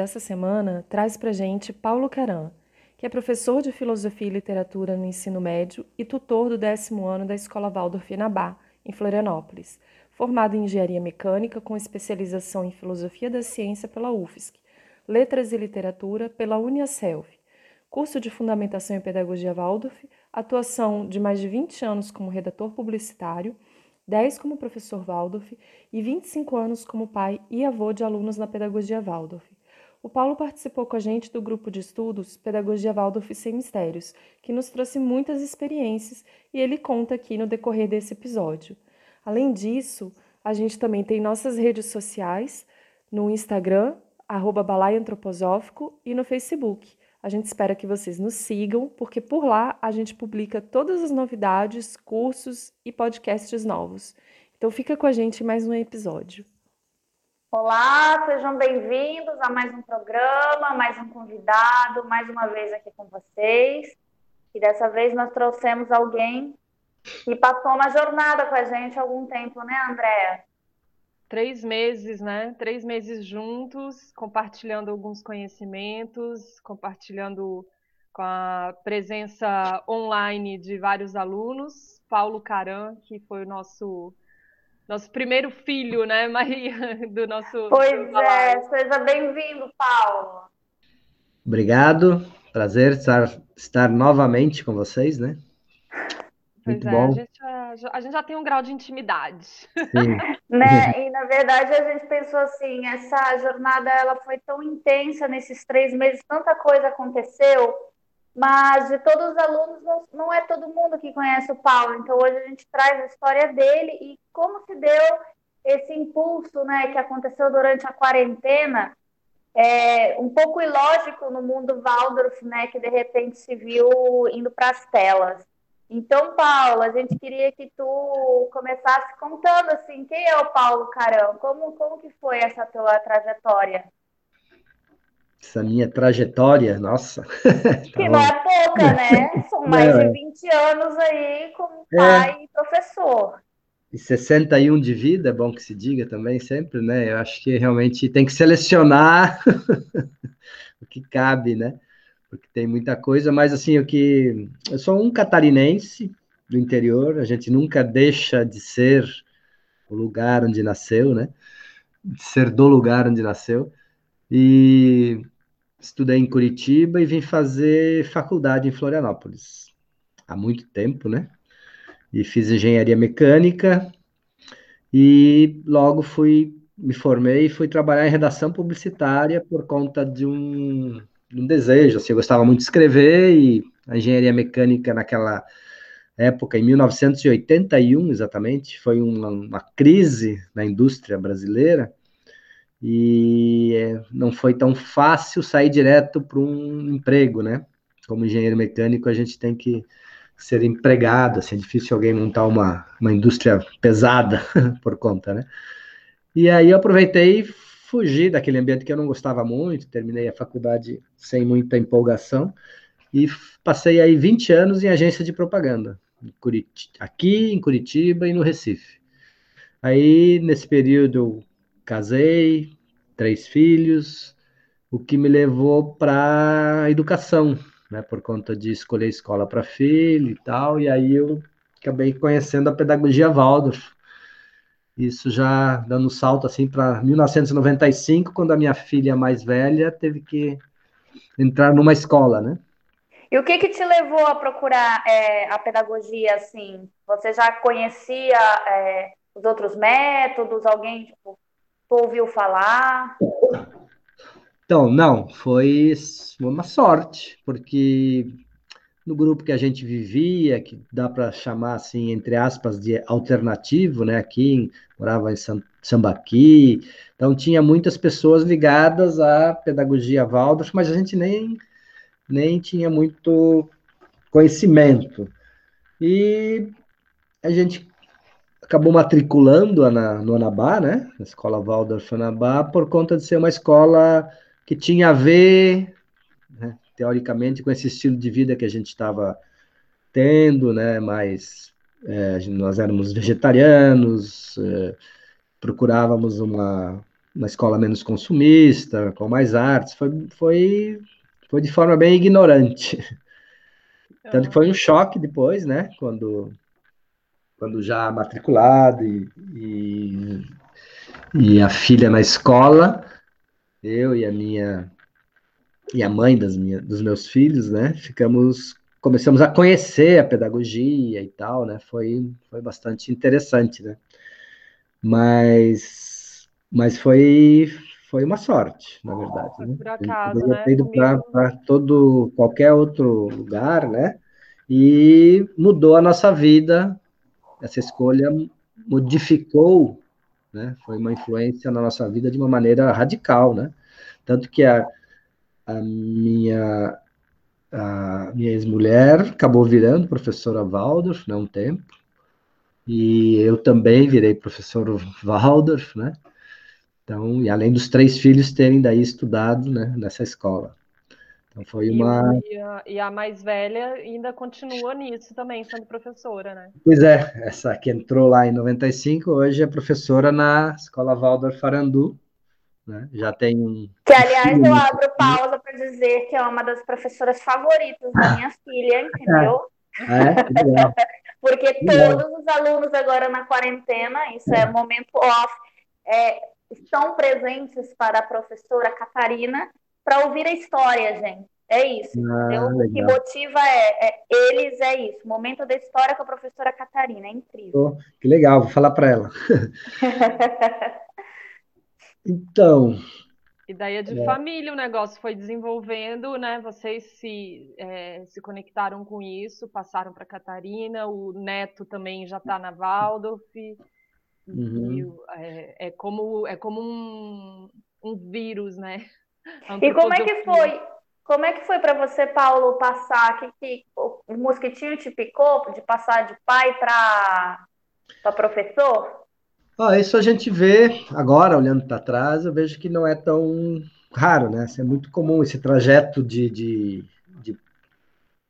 dessa semana traz para gente Paulo Caran, que é professor de Filosofia e Literatura no ensino médio e tutor do décimo ano da Escola Waldorf Inabá, em Florianópolis, formado em Engenharia Mecânica com especialização em Filosofia da Ciência pela UFSC, Letras e Literatura pela Uniaselv, curso de Fundamentação em Pedagogia Waldorf, atuação de mais de 20 anos como redator publicitário 10 como professor Waldorf e 25 anos como pai e avô de alunos na Pedagogia Waldorf. O Paulo participou com a gente do grupo de estudos Pedagogia Waldorf Sem Mistérios, que nos trouxe muitas experiências e ele conta aqui no decorrer desse episódio. Além disso, a gente também tem nossas redes sociais no Instagram, arroba Antroposófico, e no Facebook, a gente espera que vocês nos sigam, porque por lá a gente publica todas as novidades, cursos e podcasts novos. Então fica com a gente mais um episódio. Olá, sejam bem-vindos a mais um programa, mais um convidado, mais uma vez aqui com vocês. E dessa vez nós trouxemos alguém que passou uma jornada com a gente há algum tempo, né, Andréa? três meses, né? Três meses juntos, compartilhando alguns conhecimentos, compartilhando com a presença online de vários alunos. Paulo Caran, que foi o nosso nosso primeiro filho, né, Maria, do nosso. Pois do é, seja bem-vindo, Paulo. Obrigado, prazer estar, estar novamente com vocês, né? Muito é, bom. A gente, já, a gente já tem um grau de intimidade. né? E na verdade a gente pensou assim, essa jornada ela foi tão intensa nesses três meses, tanta coisa aconteceu, mas de todos os alunos não, não é todo mundo que conhece o Paulo. Então hoje a gente traz a história dele e como se deu esse impulso, né, que aconteceu durante a quarentena. É, um pouco ilógico no mundo Waldorf, né, que de repente se viu indo para as telas. Então, Paulo, a gente queria que tu começasse contando assim, quem é o Paulo Carão? Como, como que foi essa tua trajetória? Essa minha trajetória, nossa. Que não é pouca, né? São mais não, de 20 é. anos aí como é. pai é. e professor. E 61 de vida, é bom que se diga também sempre, né? Eu acho que realmente tem que selecionar o que cabe, né? porque tem muita coisa, mas assim, o que eu sou um catarinense do interior, a gente nunca deixa de ser o lugar onde nasceu, né? De ser do lugar onde nasceu. E estudei em Curitiba e vim fazer faculdade em Florianópolis há muito tempo, né? E fiz engenharia mecânica e logo fui me formei e fui trabalhar em redação publicitária por conta de um um desejo, assim, eu gostava muito de escrever e a engenharia mecânica naquela época, em 1981 exatamente, foi uma, uma crise na indústria brasileira e é, não foi tão fácil sair direto para um emprego, né? Como engenheiro mecânico, a gente tem que ser empregado, assim, é difícil alguém montar uma, uma indústria pesada por conta, né? E aí eu aproveitei fugi daquele ambiente que eu não gostava muito, terminei a faculdade sem muita empolgação e passei aí 20 anos em agência de propaganda, aqui em Curitiba e no Recife. Aí, nesse período, casei, três filhos, o que me levou para a educação, né, por conta de escolher escola para filho e tal, e aí eu acabei conhecendo a pedagogia Waldorf, isso já dando salto assim para 1995, quando a minha filha mais velha teve que entrar numa escola, né? E o que que te levou a procurar é, a pedagogia assim? Você já conhecia é, os outros métodos? Alguém tipo, ouviu falar? Então, não, foi uma sorte, porque no grupo que a gente vivia, que dá para chamar assim, entre aspas, de alternativo, né? Aqui morava em Sambaqui, então tinha muitas pessoas ligadas à pedagogia Waldorf, mas a gente nem, nem tinha muito conhecimento. E a gente acabou matriculando na, no Anabá, né? Na escola Waldorf Anabá, por conta de ser uma escola que tinha a ver né, teoricamente, com esse estilo de vida que a gente estava tendo, né? Mais é, nós éramos vegetarianos, é, procurávamos uma, uma escola menos consumista, com mais artes. Foi, foi, foi de forma bem ignorante. Tanto que foi um choque depois, né? Quando, quando já matriculado e, e, e a filha na escola, eu e a minha e a mãe das minha, dos meus filhos, né? Ficamos começamos a conhecer a pedagogia e tal, né? Foi foi bastante interessante, né? Mas mas foi foi uma sorte, na verdade. Né? Por acaso, né? ter ido para todo qualquer outro lugar, né? E mudou a nossa vida. Essa escolha modificou, né? Foi uma influência na nossa vida de uma maneira radical, né? Tanto que a, a minha, a minha ex-mulher acabou virando professora Waldorf, né, um tempo, e eu também virei professor Waldorf, né, então, e além dos três filhos terem daí estudado, né, nessa escola. Então foi uma. E a, e a, mais velha ainda continua nisso também, sendo professora, né? Pois é, essa que entrou lá em 95, hoje é professora na Escola Waldorf Farandu, né? Já tem um. Que, aliás, eu abro pausa para dizer que é uma das professoras favoritas da minha filha, entendeu? É, Porque todos os alunos agora na quarentena, isso é, é momento off, é, estão presentes para a professora Catarina para ouvir a história, gente. É isso, ah? O que motiva é, é, eles, é isso. Momento da história com a professora Catarina, é incrível. Oh, que legal, vou falar para ela. Então. E daí é de é. família o negócio foi desenvolvendo, né? Vocês se, é, se conectaram com isso, passaram para Catarina, o neto também já está na Waldorf. Uhum. É, é, como, é como um, um vírus, né? E como é que foi? Como é que foi para você, Paulo, passar que, que o mosquitinho te picou de passar de pai para professor? Ah, isso a gente vê agora, olhando para trás, eu vejo que não é tão raro, né? é muito comum esse trajeto de, de, de,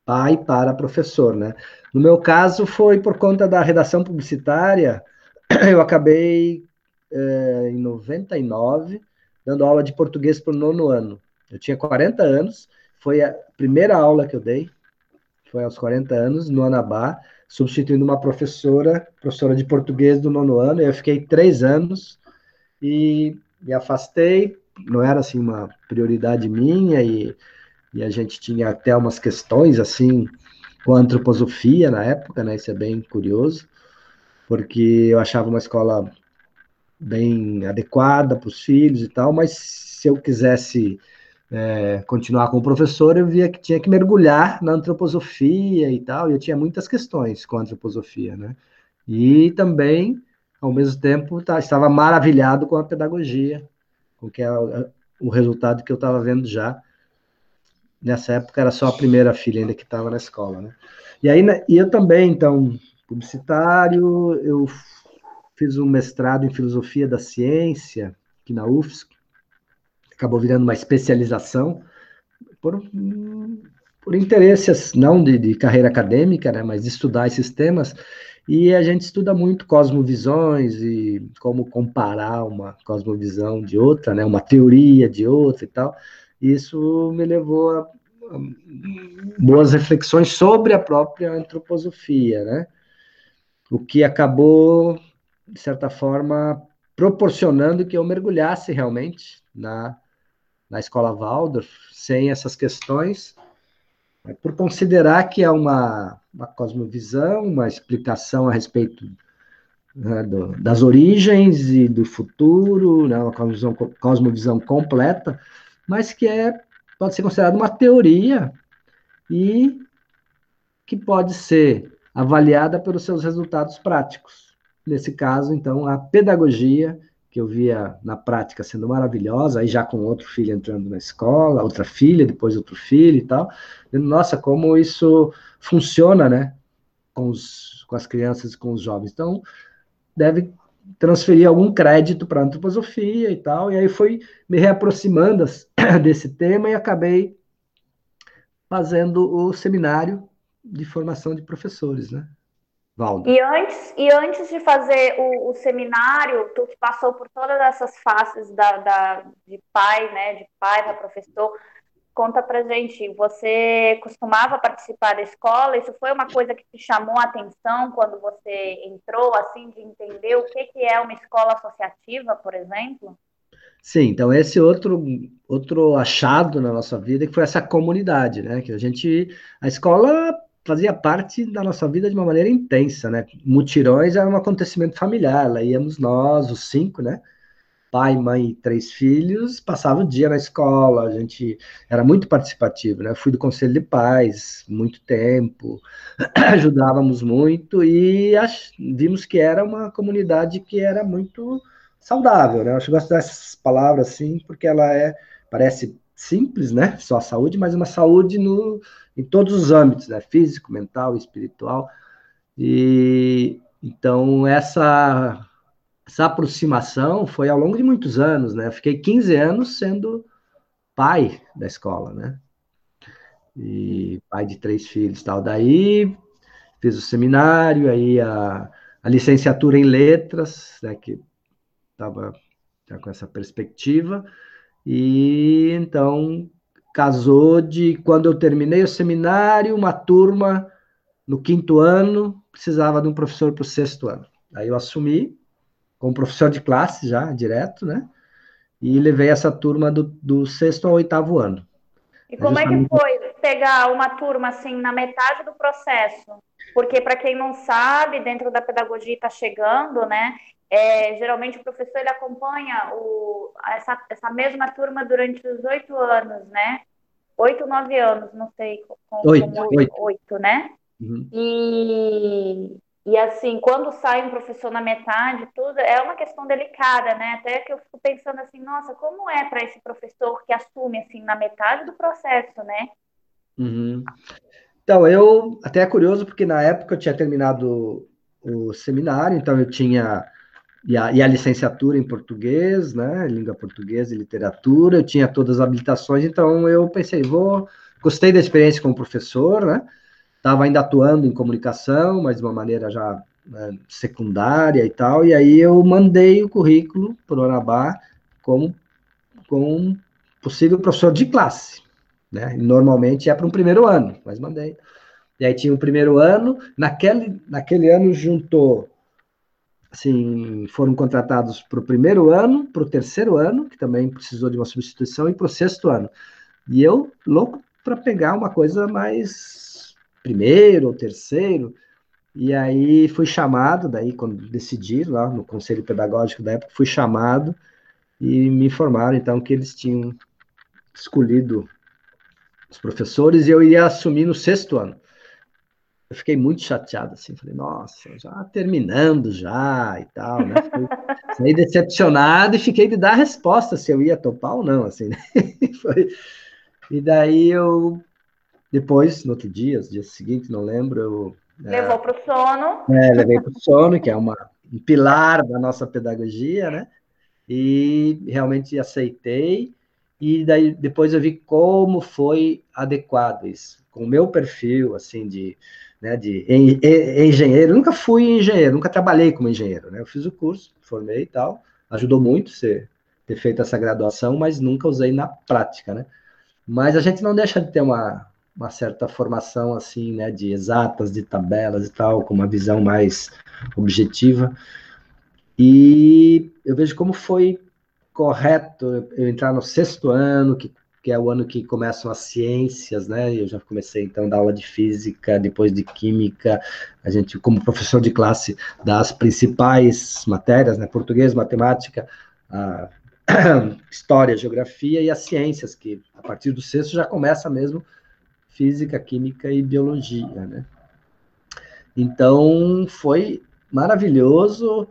pai para professor, né? No meu caso, foi por conta da redação publicitária, eu acabei é, em 99 dando aula de português para o nono ano. Eu tinha 40 anos, foi a primeira aula que eu dei, foi aos 40 anos, no Anabá, substituindo uma professora, professora de português do nono ano. Eu fiquei três anos e me afastei. Não era assim uma prioridade minha e, e a gente tinha até umas questões assim com antroposofia na época, né? Isso é bem curioso, porque eu achava uma escola bem adequada para os filhos e tal, mas se eu quisesse é, continuar como professor, eu via que tinha que mergulhar na antroposofia e tal, e eu tinha muitas questões com a antroposofia, né? E também, ao mesmo tempo, tá, estava maravilhado com a pedagogia, com que é o resultado que eu estava vendo já. Nessa época era só a primeira filha ainda que estava na escola, né? E aí, e eu também, então, publicitário, eu fiz um mestrado em filosofia da ciência aqui na UFSC, acabou virando uma especialização por, por interesses, não de, de carreira acadêmica, né, mas de estudar esses temas, e a gente estuda muito cosmovisões e como comparar uma cosmovisão de outra, né, uma teoria de outra e tal. Isso me levou a, a boas reflexões sobre a própria antroposofia, né? O que acabou, de certa forma, proporcionando que eu mergulhasse realmente na na escola Waldorf, sem essas questões, é por considerar que é uma, uma cosmovisão, uma explicação a respeito né, do, das origens e do futuro, né, uma cosmovisão, cosmovisão completa, mas que é, pode ser considerada uma teoria e que pode ser avaliada pelos seus resultados práticos. Nesse caso, então, a pedagogia, que eu via na prática sendo maravilhosa, aí já com outro filho entrando na escola, outra filha, depois outro filho e tal. Nossa, como isso funciona, né? Com, os, com as crianças e com os jovens. Então, deve transferir algum crédito para a antroposofia e tal, e aí fui me reaproximando desse tema e acabei fazendo o seminário de formação de professores, né? Valdo. E antes, e antes de fazer o, o seminário, tu que passou por todas essas faces da, da, de pai, né, de pai para professor, Conta pra gente, você costumava participar da escola? Isso foi uma coisa que te chamou a atenção quando você entrou, assim, de entender o que, que é uma escola associativa, por exemplo? Sim, então esse outro outro achado na nossa vida que foi essa comunidade, né? Que a gente a escola fazia parte da nossa vida de uma maneira intensa, né? Mutirões era um acontecimento familiar, lá íamos nós, os cinco, né? pai, mãe e três filhos, passava o dia na escola, a gente era muito participativo, né? Fui do conselho de pais muito tempo, ajudávamos muito e ach... vimos que era uma comunidade que era muito saudável, né? Eu gosto dessas palavras assim, porque ela é parece simples, né? Só a saúde, mas uma saúde no em todos os âmbitos, né? Físico, mental, espiritual. E então essa essa aproximação foi ao longo de muitos anos, né? Eu fiquei 15 anos sendo pai da escola, né? E pai de três filhos tal. Daí fiz o seminário, aí a, a licenciatura em letras, né, que estava com essa perspectiva, e então casou de quando eu terminei o seminário, uma turma no quinto ano precisava de um professor para o sexto ano. Aí eu assumi como professor de classe já, direto, né? E levei essa turma do, do sexto ao oitavo ano. E como é que foi pegar uma turma assim na metade do processo? Porque para quem não sabe, dentro da pedagogia está chegando, né? É, geralmente o professor ele acompanha o, essa, essa mesma turma durante os oito anos, né? Oito, nove anos, não sei como, oito, oito. oito né? Uhum. E e assim, quando sai um professor na metade, tudo é uma questão delicada, né? Até que eu fico pensando assim, nossa, como é para esse professor que assume assim na metade do processo, né? Uhum. Então, eu até é curioso porque na época eu tinha terminado o seminário, então eu tinha e a, e a, licenciatura em português, né, língua portuguesa e literatura, eu tinha todas as habilitações, então eu pensei, vou, gostei da experiência como professor, né, estava ainda atuando em comunicação, mas de uma maneira já né, secundária e tal, e aí eu mandei o currículo para o Anabá como, como possível professor de classe, né? Normalmente é para um primeiro ano, mas mandei. E aí tinha o um primeiro ano, naquele, naquele ano juntou, assim, foram contratados para o primeiro ano, para o terceiro ano, que também precisou de uma substituição, e para o sexto ano. E eu, louco para pegar uma coisa mais primeiro ou terceiro, e aí fui chamado, daí quando decidi lá no conselho pedagógico da época, fui chamado e me informaram então que eles tinham escolhido os professores e eu ia assumir no sexto ano. Eu fiquei muito chateado, assim, falei, nossa, já terminando já e tal, né? saí decepcionado e fiquei de dar a resposta se eu ia topar ou não, assim, né? Foi... E daí eu depois, no outro dia, dia seguinte, não lembro, eu... É, Levou para o sono. É, levei para o sono, que é uma, um pilar da nossa pedagogia, né? E realmente aceitei, e daí depois eu vi como foi adequado isso, com o meu perfil, assim, de, né, de engenheiro, nunca fui engenheiro, nunca trabalhei como engenheiro, né? Eu fiz o curso, formei e tal, ajudou muito ser, ter feito essa graduação, mas nunca usei na prática, né? Mas a gente não deixa de ter uma, uma certa formação assim, né, de exatas, de tabelas e tal, com uma visão mais objetiva. E eu vejo como foi correto eu entrar no sexto ano, que, que é o ano que começam as ciências, né? Eu já comecei então da aula de física, depois de química. A gente, como professor de classe, das principais matérias, né? Português, matemática, a história, geografia e as ciências, que a partir do sexto já começa mesmo física, química e biologia, né? Então, foi maravilhoso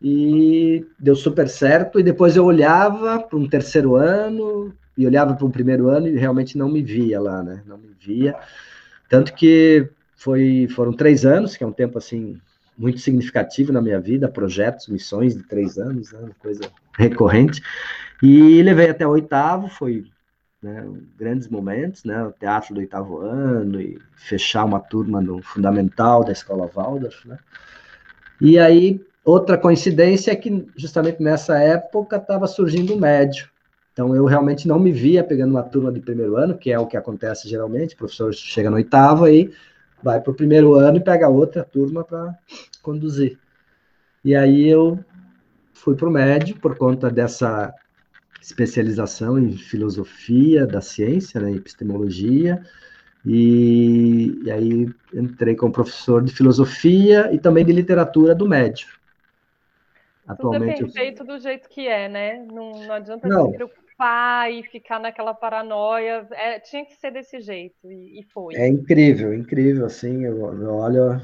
e deu super certo. E depois eu olhava para um terceiro ano e olhava para um primeiro ano e realmente não me via lá, né? Não me via. Tanto que foi, foram três anos, que é um tempo assim muito significativo na minha vida, projetos, missões de três anos, né? coisa recorrente. E levei até o oitavo, foi né, grandes momentos, né, o teatro do oitavo ano e fechar uma turma no fundamental da escola Waldorf, né. E aí outra coincidência é que justamente nessa época estava surgindo o médio. Então eu realmente não me via pegando uma turma de primeiro ano, que é o que acontece geralmente, o professor chega no oitavo aí vai para o primeiro ano e pega outra turma para conduzir. E aí eu fui para o médio por conta dessa especialização em filosofia da ciência, né, epistemologia, e, e, aí entrei como professor de filosofia e também de literatura do médio. Atualmente, Tudo é perfeito eu... do jeito que é, né? Não, não adianta não. se preocupar e ficar naquela paranoia. É, tinha que ser desse jeito, e, e foi. É incrível, incrível, assim, eu, eu olho,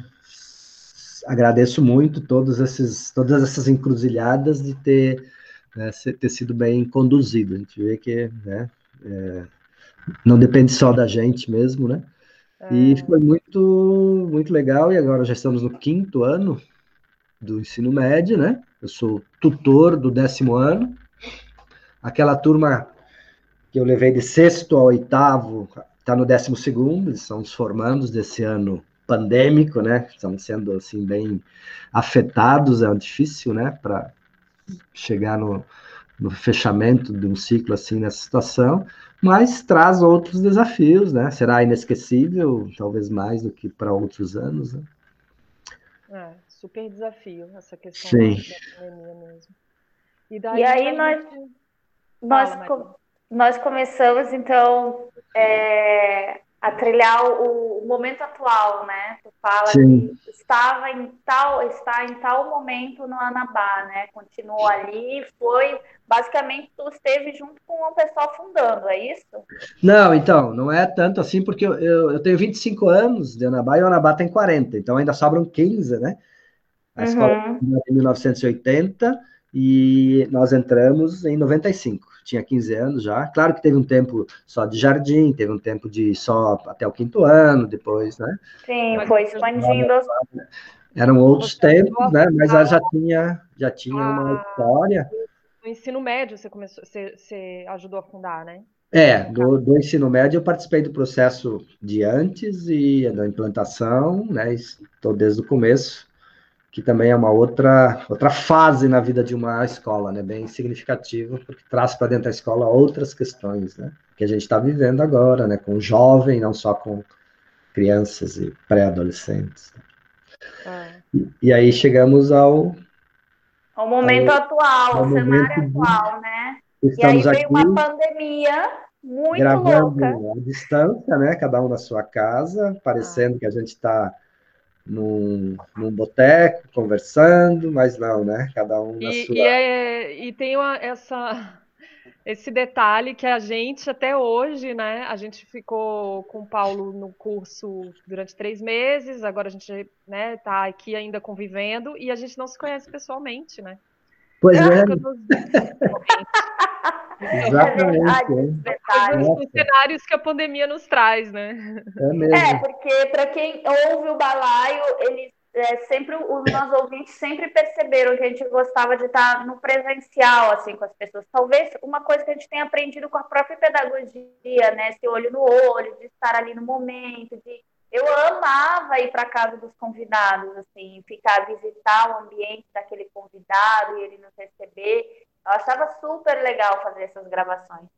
agradeço muito todos esses, todas essas encruzilhadas de ter né, ter sido bem conduzido. A gente vê que né, é, não depende só da gente mesmo, né? É. E foi muito, muito legal. E agora já estamos no quinto ano do ensino médio, né? Eu sou tutor do décimo ano. Aquela turma que eu levei de sexto ao oitavo está no décimo segundo, eles são os formandos desse ano pandêmico, né? Estão sendo assim bem afetados, é difícil, né? Para chegar no, no fechamento de um ciclo assim nessa situação, mas traz outros desafios, né? Será inesquecível, talvez mais do que para outros anos, né? É, super desafio essa questão Sim. da pandemia mesmo. E, daí, e aí nós, nós, Fala, nós começamos, então, é, a trilhar o, o, momento atual, né? Tu fala Sim. que estava em tal, está em tal momento no Anabá, né? Continuou ali, foi basicamente tu esteve junto com o pessoal fundando, é isso? Não, então, não é tanto assim, porque eu, eu, eu tenho 25 anos de Anabá e o Anabá tem 40, então ainda sobram 15, né? A uhum. escola em 1980 e nós entramos em 95 tinha 15 anos já. Claro que teve um tempo só de jardim, teve um tempo de só até o quinto ano, depois, né? Sim, foi expandindo. Eram outros tempos, né? Mas ela já tinha, já tinha uma história. No ensino médio você começou, você, você ajudou a fundar, né? É, do, do, ensino médio eu participei do processo de antes e da implantação, né? Estou desde o começo que também é uma outra, outra fase na vida de uma escola, né? Bem significativo, porque traz para dentro da escola outras questões, né? Que a gente está vivendo agora, né? Com jovem, não só com crianças e pré-adolescentes. É. E, e, aí chegamos ao... Ao momento ao, atual, ao cenário de... atual, né? Estamos e aí veio uma pandemia muito gravando louca. à distância, né? Cada um na sua casa, parecendo ah. que a gente está num, num boteco, conversando, mas não, né? Cada um na e, sua. E, é, e tem uma, essa, esse detalhe que a gente, até hoje, né? A gente ficou com o Paulo no curso durante três meses, agora a gente né, tá aqui ainda convivendo e a gente não se conhece pessoalmente, né? Pois é. Exatamente. É os cenários que a pandemia nos traz, né? É, mesmo. é porque para quem ouve o balaio, eles é, sempre os nossos ouvintes sempre perceberam que a gente gostava de estar no presencial assim com as pessoas. Talvez uma coisa que a gente tenha aprendido com a própria pedagogia, né? Esse olho no olho, de estar ali no momento, de eu amava ir para casa dos convidados, assim, ficar visitar o ambiente daquele convidado e ele nos receber. Eu achava super legal fazer essas gravações.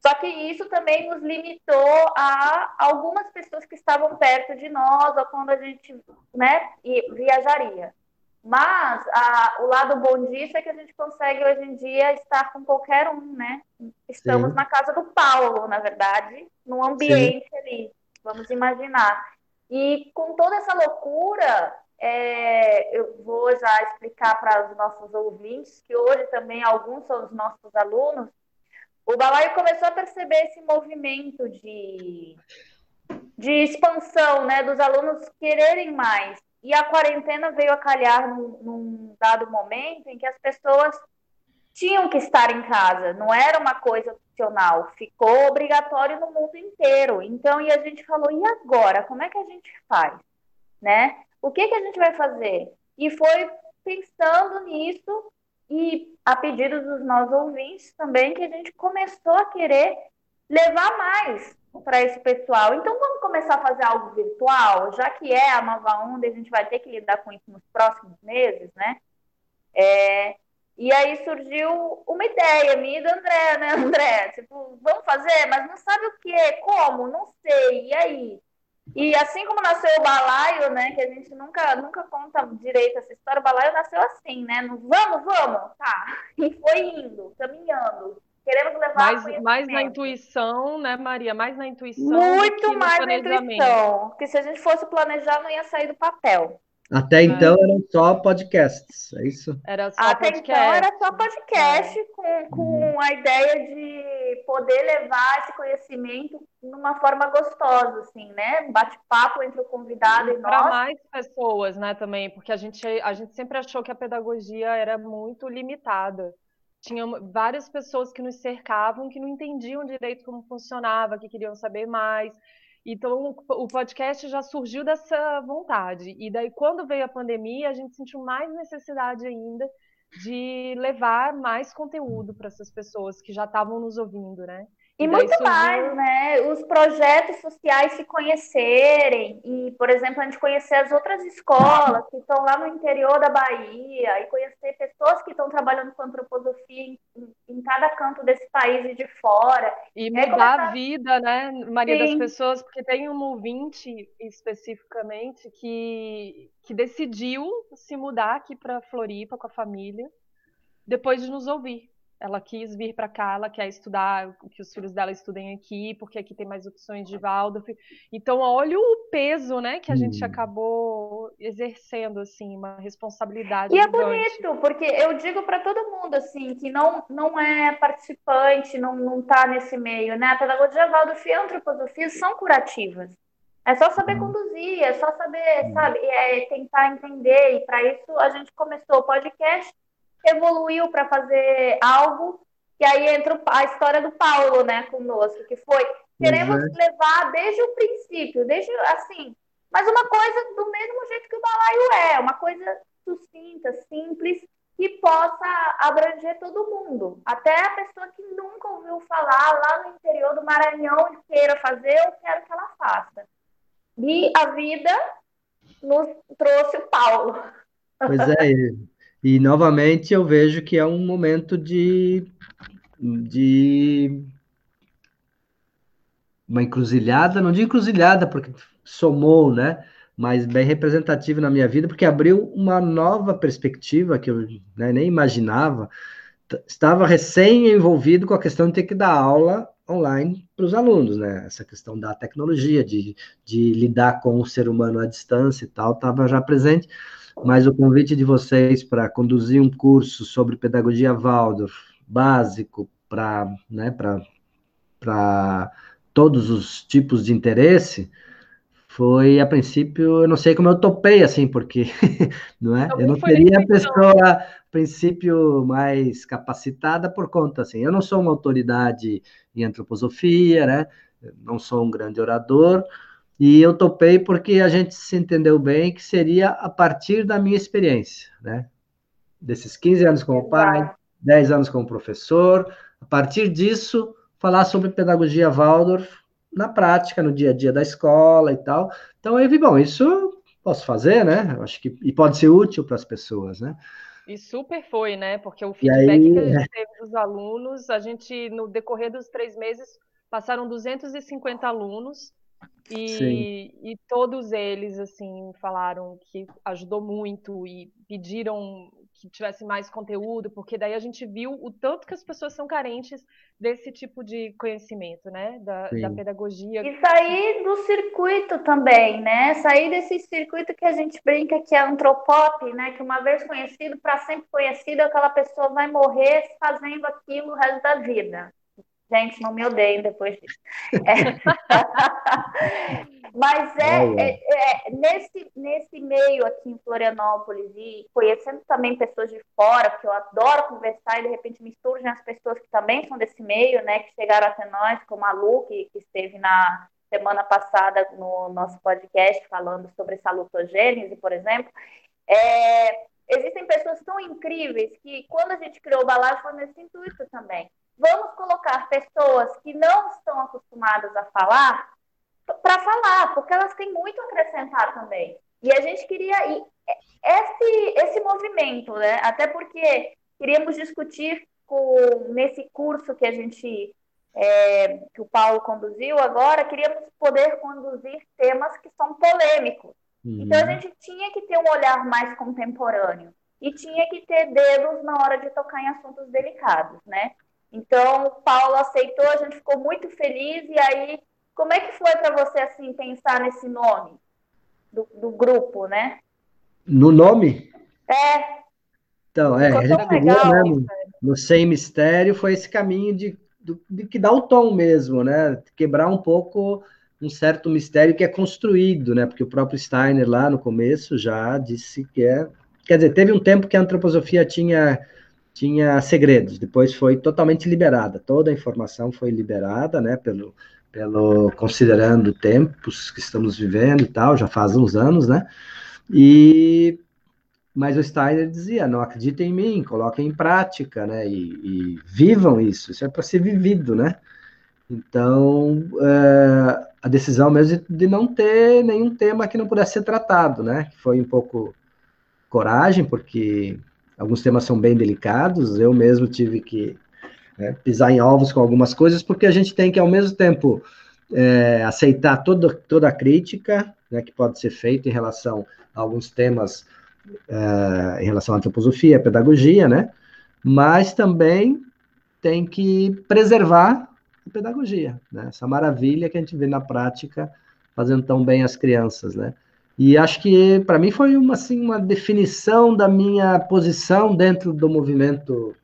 Só que isso também nos limitou a algumas pessoas que estavam perto de nós, ou quando a gente né, viajaria. Mas a, o lado bom disso é que a gente consegue hoje em dia estar com qualquer um, né? Estamos Sim. na casa do Paulo, na verdade, num ambiente Sim. ali, vamos imaginar. E com toda essa loucura, é, eu vou já explicar para os nossos ouvintes, que hoje também alguns são os nossos alunos, o Balaio começou a perceber esse movimento de, de expansão, né, dos alunos quererem mais. e a quarentena veio a calhar num, num dado momento em que as pessoas tinham que estar em casa, não era uma coisa opcional, ficou obrigatório no mundo inteiro. Então, e a gente falou, e agora? Como é que a gente faz? Né? O que, que a gente vai fazer? E foi pensando nisso e a pedido dos nossos ouvintes também que a gente começou a querer levar mais para esse pessoal. Então vamos começar a fazer algo virtual, já que é a nova onda, a gente vai ter que lidar com isso nos próximos meses, né? É, e aí surgiu uma ideia minha e do André, né, André? Tipo, vamos fazer, mas não sabe o que, como, não sei, e aí? E assim como nasceu o balaio, né, que a gente nunca, nunca conta direito essa história, o balaio nasceu assim, né? No, vamos, vamos, tá. E foi indo, caminhando. Queremos levar mais, mais na intuição, né, Maria? Mais na intuição. Muito mais na intuição. Porque se a gente fosse planejar, não ia sair do papel. Até então eram só podcasts, é isso? Era só Até podcast. então era só podcast é. com, com a ideia de poder levar esse conhecimento numa forma gostosa, assim, né? Bate-papo entre o convidado e, e nós. Para mais pessoas, né, também, porque a gente, a gente sempre achou que a pedagogia era muito limitada. Tinha várias pessoas que nos cercavam que não entendiam direito como funcionava, que queriam saber mais. Então, o podcast já surgiu dessa vontade. E daí, quando veio a pandemia, a gente sentiu mais necessidade ainda de levar mais conteúdo para essas pessoas que já estavam nos ouvindo, né? E, muito mais, né? Os projetos sociais se conhecerem e, por exemplo, a gente conhecer as outras escolas que estão lá no interior da Bahia e conhecer pessoas que estão trabalhando com antroposofia em, em cada canto desse país e de fora. E mudar começar... a vida, né, Maria, Sim. das pessoas, porque tem um ouvinte especificamente que, que decidiu se mudar aqui para Floripa com a família depois de nos ouvir. Ela quis vir para cá, ela quer estudar, que os filhos dela estudem aqui, porque aqui tem mais opções de Waldorf. Então, olha o peso, né, que a hum. gente acabou exercendo, assim, uma responsabilidade. E é gigante. é bonito, porque eu digo para todo mundo, assim, que não, não é participante, não, não tá nesse meio, né? A pedagogia Waldorf e a antroposofia são curativas. É só saber hum. conduzir, é só saber, hum. sabe, é tentar entender. E para isso a gente começou o podcast evoluiu para fazer algo, e aí entra a história do Paulo, né, conosco, que foi, queremos uhum. levar desde o princípio, desde, assim, mas uma coisa do mesmo jeito que o balaio é, uma coisa sucinta, simples, que possa abranger todo mundo. Até a pessoa que nunca ouviu falar lá no interior do Maranhão e queira fazer, eu quero que ela faça. E a vida nos trouxe o Paulo. Pois é, e novamente eu vejo que é um momento de, de uma encruzilhada, não de encruzilhada, porque somou, né? Mas bem representativo na minha vida, porque abriu uma nova perspectiva que eu né, nem imaginava. Estava recém envolvido com a questão de ter que dar aula online para os alunos, né? Essa questão da tecnologia, de, de lidar com o ser humano à distância e tal, estava já presente mas o convite de vocês para conduzir um curso sobre pedagogia Waldorf, básico, para né, todos os tipos de interesse, foi, a princípio, eu não sei como eu topei, assim, porque, não é? Eu não teria a pessoa, a princípio, mais capacitada por conta, assim, eu não sou uma autoridade em antroposofia, né? Não sou um grande orador, e eu topei porque a gente se entendeu bem que seria a partir da minha experiência, né? Desses 15 anos como pai, 10 anos como professor, a partir disso, falar sobre pedagogia Waldorf na prática, no dia a dia da escola e tal. Então eu vi, bom, isso posso fazer, né? Eu acho que e pode ser útil para as pessoas, né? E super foi, né? Porque o feedback aí, que a gente teve dos alunos, a gente, no decorrer dos três meses, passaram 250 alunos e, e, todos eles, assim, falaram que ajudou muito e pediram que tivesse mais conteúdo, porque daí a gente viu o tanto que as pessoas são carentes desse tipo de conhecimento, né? Da, da pedagogia. E sair do circuito também, né? Sair desse circuito que a gente brinca que é antropop, né? Que uma vez conhecido, para sempre conhecido, aquela pessoa vai morrer fazendo aquilo o resto da vida. Gente, não me odeiem depois disso. É. Mas é, é, é, nesse, nesse meio aqui em Florianópolis e conhecendo também pessoas de fora, porque eu adoro conversar e de repente me surgem as pessoas que também são desse meio, né, que chegaram até nós, como a Lu, que, que esteve na semana passada no nosso podcast falando sobre salutogênese, por exemplo. É, existem pessoas tão incríveis que quando a gente criou o Balai foi nesse intuito também. Vamos colocar pessoas que não estão acostumadas a falar para falar, porque elas têm muito a acrescentar também. E a gente queria ir, esse, esse movimento, né? Até porque queríamos discutir com, nesse curso que a gente é, que o Paulo conduziu agora, queríamos poder conduzir temas que são polêmicos. Uhum. Então a gente tinha que ter um olhar mais contemporâneo e tinha que ter dedos na hora de tocar em assuntos delicados, né? Então, o Paulo aceitou, a gente ficou muito feliz e aí como é que foi para você assim pensar nesse nome do, do, grupo, né? No nome? É. Então, é, a gente legal, né, no, no, Sem Mistério foi esse caminho de, de, de, que dá o tom mesmo, né? Quebrar um pouco um certo mistério que é construído, né? Porque o próprio Steiner lá no começo já disse que é, quer dizer, teve um tempo que a antroposofia tinha tinha segredos, depois foi totalmente liberada, toda a informação foi liberada, né, pelo pelo considerando tempos que estamos vivendo e tal, já faz uns anos, né? E mas o Steiner dizia: não acreditem em mim, coloquem em prática, né? E, e vivam isso, isso é para ser vivido, né? Então, é, a decisão mesmo de não ter nenhum tema que não pudesse ser tratado, né? Foi um pouco coragem, porque alguns temas são bem delicados, eu mesmo tive que né, pisar em ovos com algumas coisas, porque a gente tem que, ao mesmo tempo, é, aceitar toda, toda a crítica né, que pode ser feita em relação a alguns temas é, em relação à antroposofia, à pedagogia, né? Mas também tem que preservar a pedagogia, né? Essa maravilha que a gente vê na prática fazendo tão bem as crianças, né? E acho que para mim foi uma assim uma definição da minha posição dentro do movimento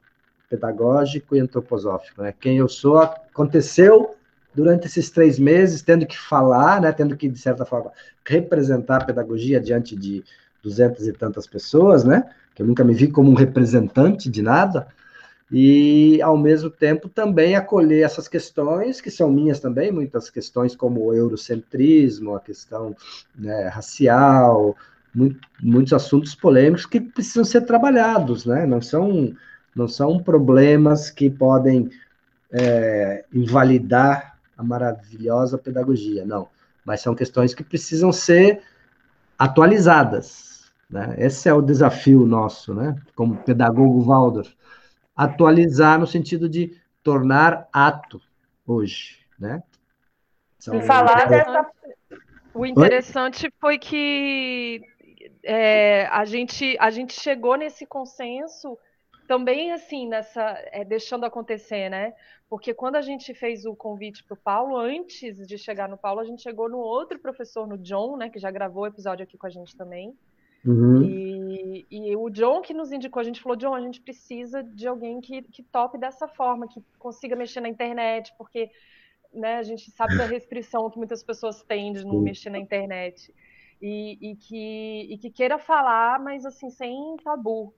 pedagógico e antroposófico. Né? Quem eu sou aconteceu durante esses três meses, tendo que falar, né, tendo que, de certa forma, representar a pedagogia diante de duzentas e tantas pessoas, né, que eu nunca me vi como um representante de nada, e, ao mesmo tempo, também acolher essas questões, que são minhas também, muitas questões como o eurocentrismo, a questão né, racial, muito, muitos assuntos polêmicos que precisam ser trabalhados, né, não são não são problemas que podem é, invalidar a maravilhosa pedagogia, não. Mas são questões que precisam ser atualizadas. Né? Esse é o desafio nosso, né? como pedagogo Waldorf. Atualizar no sentido de tornar ato hoje. Né? São... E falar dessa. O interessante Oi? foi que é, a, gente, a gente chegou nesse consenso também assim nessa é, deixando acontecer, né? Porque quando a gente fez o convite para o Paulo, antes de chegar no Paulo, a gente chegou no outro professor, no John, né? Que já gravou o episódio aqui com a gente também. Uhum. E, e, o John que nos indicou, a gente falou, John, a gente precisa de alguém que, que tope dessa forma, que consiga mexer na internet, porque né, a gente sabe da restrição que muitas pessoas têm de não mexer na internet. E, e, que, e que queira falar, mas assim, sem tabu,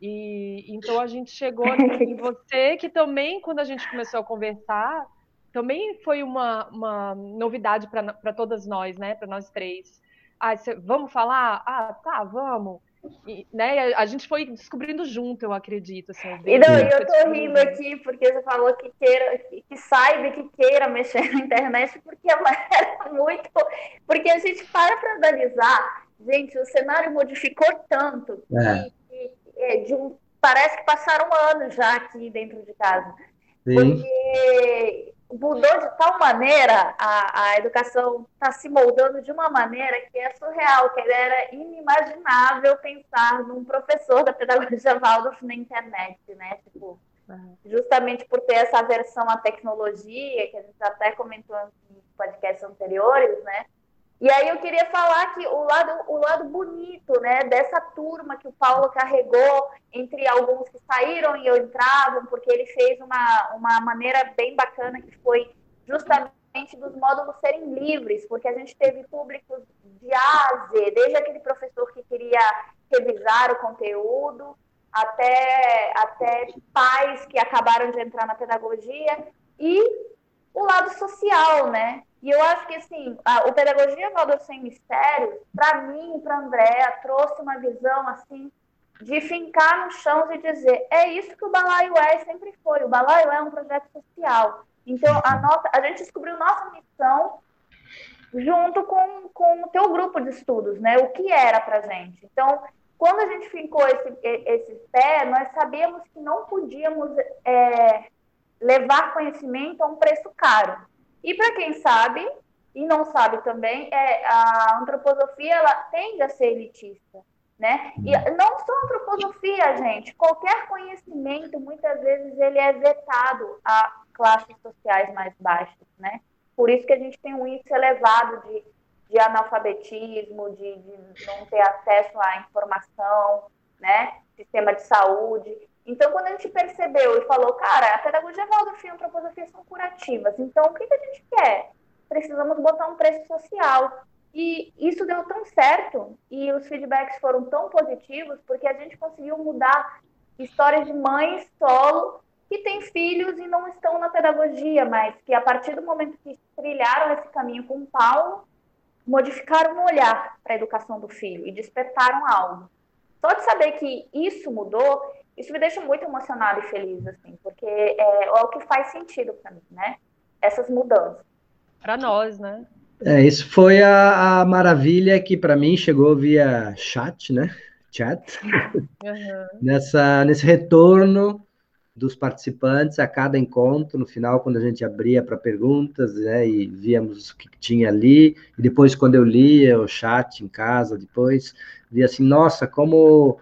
e então a gente chegou em você, que também, quando a gente começou a conversar, também foi uma, uma novidade para todas nós, né? Para nós três. Ah, cê, vamos falar? Ah, tá, vamos. E, né, a gente foi descobrindo junto, eu acredito. Assim, e não, eu tô rindo aqui porque você falou que queira, que, que saiba que queira mexer na internet, porque é muito. Porque a gente para para analisar, gente, o cenário modificou tanto é. que é, de um, parece que passaram anos já aqui dentro de casa. Sim. Porque mudou de tal maneira, a, a educação está se moldando de uma maneira que é surreal, que era inimaginável pensar num professor da pedagogia Waldorf na internet, né? Tipo, justamente por ter essa aversão à tecnologia, que a gente até comentou em podcasts anteriores, né? E aí eu queria falar que o lado, o lado bonito, né, dessa turma que o Paulo carregou entre alguns que saíram e entravam, porque ele fez uma, uma maneira bem bacana que foi justamente dos módulos serem livres, porque a gente teve públicos de A a Z, desde aquele professor que queria revisar o conteúdo, até, até pais que acabaram de entrar na pedagogia, e o lado social, né? E eu acho que, assim, a, o Pedagogia Valdo Sem Mistérios, para mim para Andréa, trouxe uma visão, assim, de fincar no chão e dizer, é isso que o Balaio é sempre foi. O Balaio é um projeto social. Então, a, nossa, a gente descobriu nossa missão junto com, com o teu grupo de estudos, né? O que era para gente. Então, quando a gente fincou esse, esse pé, nós sabíamos que não podíamos é, levar conhecimento a um preço caro. E para quem sabe, e não sabe também, é, a antroposofia ela tende a ser elitista. Né? E uhum. não só antroposofia, gente, qualquer conhecimento, muitas vezes, ele é vetado a classes sociais mais baixas, né? Por isso que a gente tem um índice elevado de, de analfabetismo, de, de não ter acesso à informação, né? Sistema de saúde. Então, quando a gente percebeu e falou, cara, a pedagogia Waldorf e a antroposofia são curativas, então o que, que a gente quer? Precisamos botar um preço social. E isso deu tão certo e os feedbacks foram tão positivos porque a gente conseguiu mudar histórias de mães solo que têm filhos e não estão na pedagogia, mas que a partir do momento que trilharam esse caminho com o Paulo, modificaram o olhar para a educação do filho e despertaram algo. Só de saber que isso mudou, isso me deixa muito emocionada e feliz, assim, porque é, é o que faz sentido para mim, né? Essas mudanças. Para nós, né? É, isso foi a, a maravilha que para mim chegou via chat, né? Chat. Uhum. Nessa, nesse retorno dos participantes a cada encontro, no final, quando a gente abria para perguntas, né, e víamos o que tinha ali, e depois, quando eu lia o chat em casa, depois, via assim, nossa, como,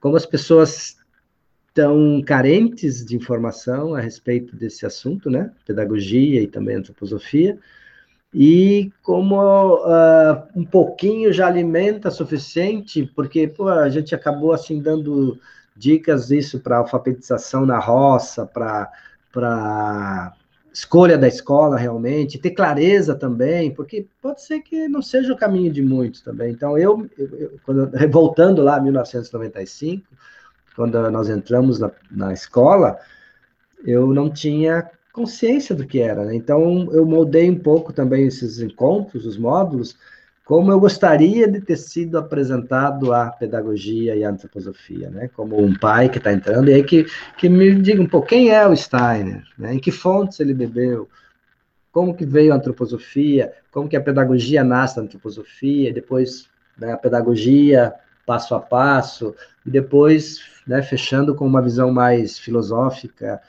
como as pessoas estão carentes de informação a respeito desse assunto, né, pedagogia e também antroposofia, e como uh, um pouquinho já alimenta suficiente, porque pô, a gente acabou assim dando dicas isso para alfabetização na roça, para escolha da escola realmente, ter clareza também, porque pode ser que não seja o caminho de muitos também. Então, eu, eu quando, voltando lá em 1995, quando nós entramos na, na escola, eu não tinha consciência do que era. Né? Então, eu moldei um pouco também esses encontros, os módulos, como eu gostaria de ter sido apresentado a pedagogia e a antroposofia, né? Como um pai que está entrando, e aí que, que me diga um pouco, quem é o Steiner? Né? Em que fontes ele bebeu? Como que veio a antroposofia? Como que a pedagogia nasce da antroposofia? Depois né, a pedagogia passo a passo, e depois né, fechando com uma visão mais filosófica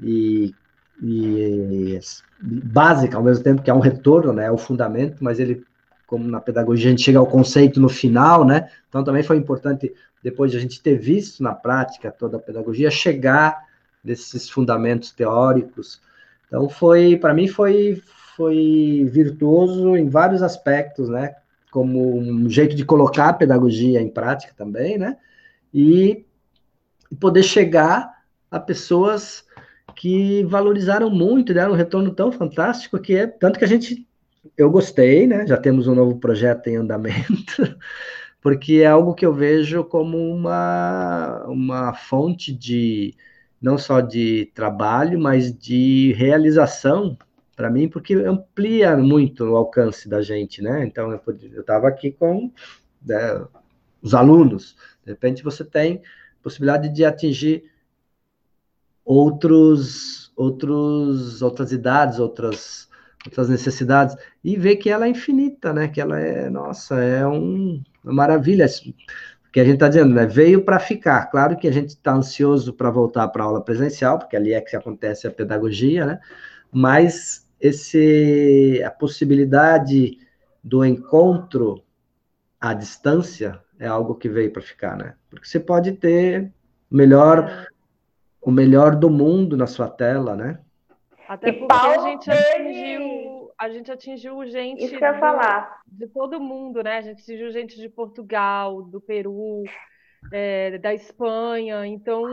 e e básica ao mesmo tempo que é um retorno, né, é o fundamento, mas ele como na pedagogia a gente chega ao conceito no final, né? Então também foi importante depois de a gente ter visto na prática toda a pedagogia chegar nesses fundamentos teóricos. Então foi, para mim foi foi virtuoso em vários aspectos, né? Como um jeito de colocar a pedagogia em prática também, né? E poder chegar a pessoas que valorizaram muito, deram um retorno tão fantástico que é tanto que a gente eu gostei, né? Já temos um novo projeto em andamento, porque é algo que eu vejo como uma, uma fonte de não só de trabalho, mas de realização para mim, porque amplia muito o alcance da gente, né? Então eu estava aqui com né, os alunos, de repente você tem possibilidade de atingir outros, outros, outras idades, outras, outras necessidades, e ver que ela é infinita, né? Que ela é, nossa, é um, uma maravilha. Que a gente está dizendo, né? Veio para ficar. Claro que a gente está ansioso para voltar para a aula presencial, porque ali é que acontece a pedagogia, né? Mas esse, a possibilidade do encontro à distância é algo que veio para ficar, né? Porque você pode ter melhor o melhor do mundo na sua tela, né? Até porque a gente atingiu, a gente atingiu gente Isso que eu falar. de todo mundo, né? A gente atingiu gente de Portugal, do Peru, é, da Espanha, então,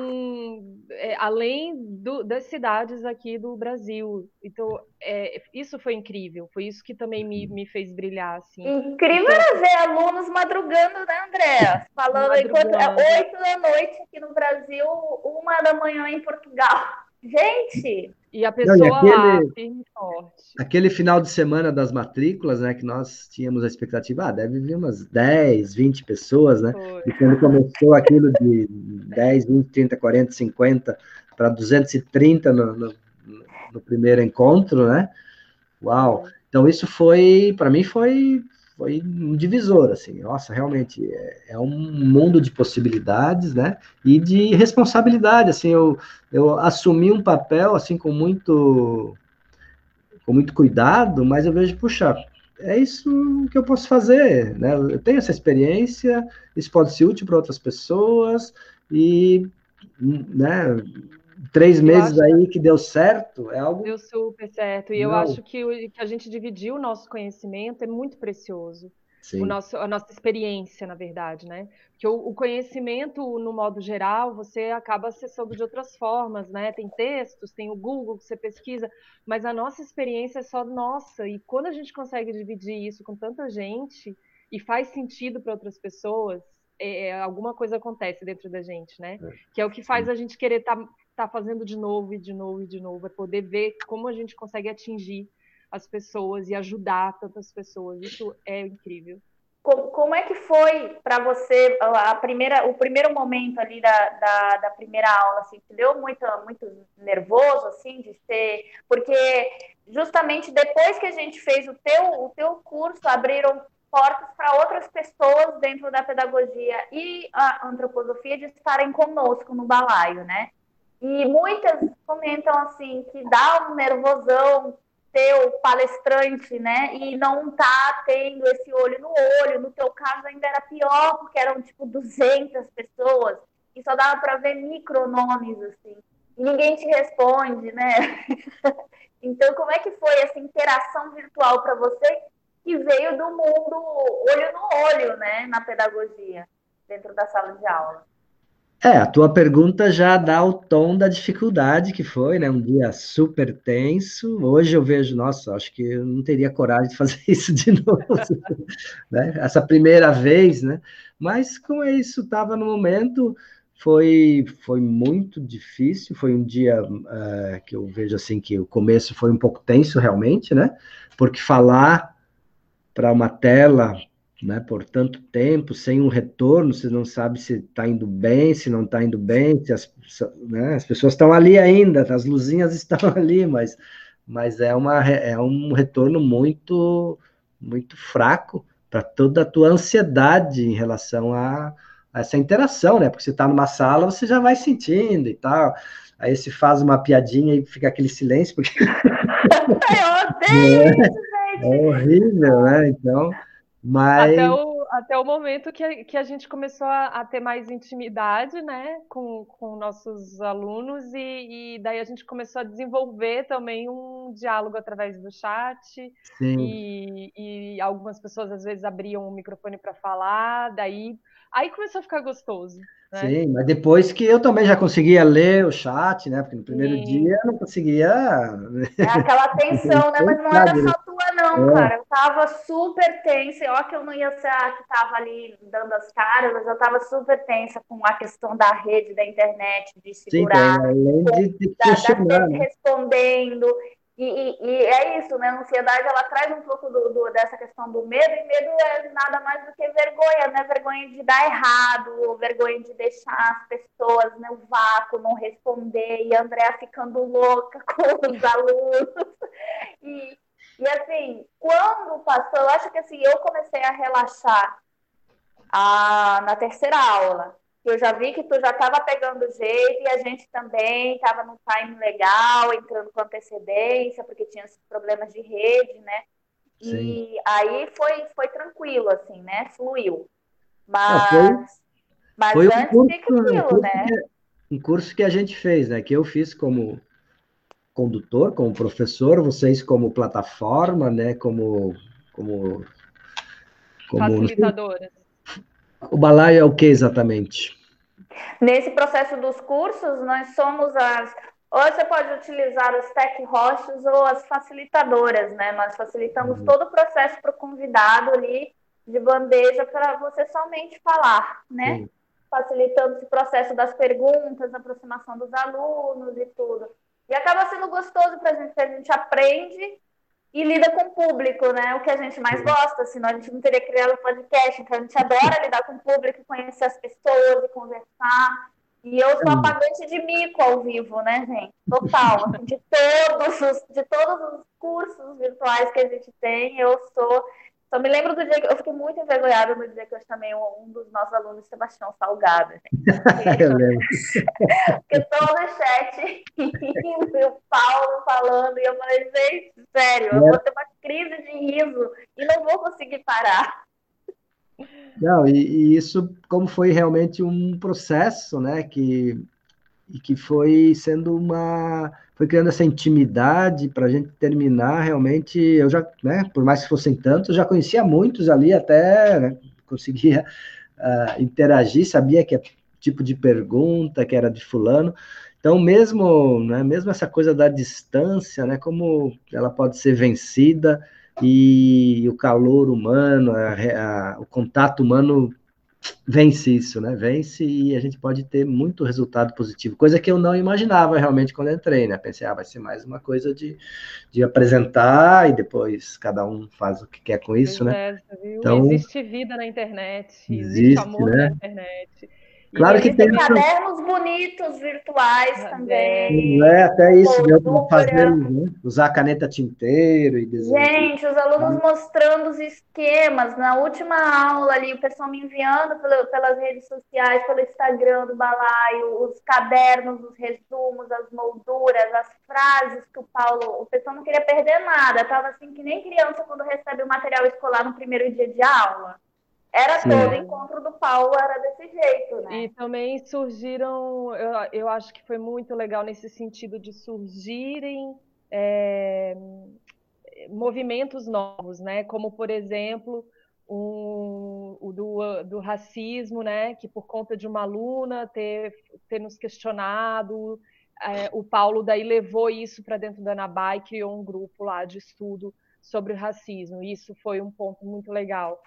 é, além do, das cidades aqui do Brasil. Então, é, isso foi incrível, foi isso que também me, me fez brilhar. Assim. Incrível então, ver alunos madrugando, né, André? Falando enquanto é oito da noite aqui no Brasil, uma da manhã em Portugal. Gente! E a pessoa Não, e aquele, lá, firme e forte. Aquele final de semana das matrículas, né, que nós tínhamos a expectativa, ah, deve vir umas 10, 20 pessoas, né? Foi. E quando começou aquilo de 10, 20, 30, 40, 50 para 230 no, no, no primeiro encontro, né? Uau! Então isso foi, para mim foi foi um divisor, assim, nossa, realmente é, é, um mundo de possibilidades, né, e de responsabilidade, assim, eu, eu assumi um papel, assim, com muito, com muito cuidado, mas eu vejo, puxa, é isso que eu posso fazer, né, eu tenho essa experiência, isso pode ser útil para outras pessoas, e, né, três meses aí que deu certo, é algo. Deu super certo. E Não. eu acho que, o, que a gente dividir o nosso conhecimento é muito precioso. Sim. O nosso, a nossa experiência, na verdade, né? Porque o, o, conhecimento, no modo geral, você acaba acessando de outras formas, né? Tem textos, tem o Google que você pesquisa, mas a nossa experiência é só nossa. E quando a gente consegue dividir isso com tanta gente e faz sentido para outras pessoas, é, é, alguma coisa acontece dentro da gente, né? É. Que é o que faz a gente querer estar tá tá fazendo de novo e de novo e de novo, é poder ver como a gente consegue atingir as pessoas e ajudar tantas pessoas. Isso é incrível. Como, como é que foi para você a primeira, o primeiro momento ali da, da, da, primeira aula? Assim, te deu muito, muito nervoso, assim, de ser... Porque justamente depois que a gente fez o teu, o teu curso, abriram portas para outras pessoas dentro da pedagogia e a antroposofia de estarem conosco no balaio, né? E muitas comentam assim que dá um nervosão ter o palestrante, né? E não tá tendo esse olho no olho. No teu caso ainda era pior, porque eram tipo 200 pessoas e só dava para ver micronomes assim. E ninguém te responde, né? então, como é que foi essa interação virtual para você que veio do mundo olho no olho, né, na pedagogia, dentro da sala de aula? É, a tua pergunta já dá o tom da dificuldade que foi, né? Um dia super tenso. Hoje eu vejo, nossa, acho que eu não teria coragem de fazer isso de novo, né? Essa primeira vez, né? Mas como é isso estava no momento, foi foi muito difícil. Foi um dia uh, que eu vejo assim que o começo foi um pouco tenso realmente, né? Porque falar para uma tela né, por tanto tempo, sem um retorno, você não sabe se está indo bem, se não está indo bem, se as, né, as pessoas estão ali ainda, as luzinhas estão ali, mas, mas é, uma, é um retorno muito, muito fraco para toda a tua ansiedade em relação a, a essa interação, né? Porque você está numa sala, você já vai sentindo e tal. Aí se faz uma piadinha e fica aquele silêncio, porque. Eu odeio é, isso, gente! É horrível, né? Então. Mas... Até o, até o momento que, que a gente começou a, a ter mais intimidade, né, com, com nossos alunos, e, e, daí a gente começou a desenvolver também um diálogo através do chat, e, e, algumas pessoas às vezes abriam o microfone para falar, daí aí começou a ficar gostoso. Né? Sim, mas depois que eu também já conseguia ler o chat, né? Porque no primeiro Sim. dia eu não conseguia. É aquela tensão, né? Mas não era só tua, não, é. cara. Eu tava super tensa. Ó, que eu não ia ser a que tava ali dando as caras, mas eu tava super tensa com a questão da rede, da internet, de segurar. Sim, além de, de da, da né? respondendo. E, e, e, é isso, né? A ansiedade ela traz um pouco do, do, dessa questão do medo, e medo é nada mais do que vergonha, né? Vergonha de dar errado, vergonha de deixar as pessoas no vácuo, não responder, e a Andrea ficando louca com os alunos. E, e assim, quando passou, eu acho que assim, eu comecei a relaxar a, na terceira aula eu já vi que tu já estava pegando jeito e a gente também estava num time legal, entrando com antecedência, porque tinha esses problemas de rede, né? Sim. E aí foi, foi tranquilo, assim, né? Fluiu. Mas, foi, mas foi antes um curso, fica aquilo, um né? Que, um curso que a gente fez, né? Que eu fiz como condutor, como professor, vocês como plataforma, né? Como, como, como facilitadora O balaio é o que exatamente? Nesse processo dos cursos, nós somos as. Ou você pode utilizar os tech hosts ou as facilitadoras, né? Nós facilitamos uhum. todo o processo para o convidado ali de bandeja para você somente falar, né? Uhum. Facilitando esse processo das perguntas, aproximação dos alunos e tudo. E acaba sendo gostoso para a gente, porque a gente aprende e lida com o público, né? O que a gente mais gosta, senão a gente não teria criado o podcast. Então a gente adora lidar com o público, conhecer as pessoas e conversar. E eu sou apagante de mico ao vivo, né, gente? Total. Assim, de, todos os, de todos os cursos virtuais que a gente tem, eu sou só me lembro do dia que eu fiquei muito envergonhada no dia que eu chamei um, dos nossos alunos, Sebastião Salgado. eu lembro. Porque todo o chat e o Paulo falando, e eu falei, gente, sério, eu vou ter uma crise de riso e não vou conseguir parar. Não, e, e isso, como foi realmente um processo, né, que, e que foi sendo uma foi criando essa intimidade para a gente terminar realmente. Eu já, né, por mais que fossem tantos, já conhecia muitos ali, até né, conseguia uh, interagir, sabia que é tipo de pergunta que era de fulano. Então, mesmo, né, mesmo essa coisa da distância, né, como ela pode ser vencida e o calor humano, a, a, o contato humano vence isso, né? Vence e a gente pode ter muito resultado positivo, coisa que eu não imaginava realmente quando entrei, né? Pensei, ah, vai ser mais uma coisa de, de apresentar e depois cada um faz o que quer com isso, pois né? É, então, existe vida na internet, existe, existe amor né? na internet. Claro que tem cadernos bonitos virtuais também. É, até isso, deu para fazer, né? usar caneta tinteiro e desenhar. Gente, os alunos mostrando os esquemas. Na última aula ali, o pessoal me enviando pelas redes sociais, pelo Instagram do Balaio, os cadernos, os resumos, as molduras, as frases que o Paulo. O pessoal não queria perder nada. Tava assim que nem criança quando recebe o material escolar no primeiro dia de aula. Era Sim. todo encontro do Paulo, era desse jeito, né? E também surgiram, eu, eu acho que foi muito legal nesse sentido de surgirem é, movimentos novos, né? Como, por exemplo, um, o do, do racismo, né? Que por conta de uma aluna ter, ter nos questionado, é, o Paulo daí levou isso para dentro da Anabai e criou um grupo lá de estudo sobre racismo. Isso foi um ponto muito legal.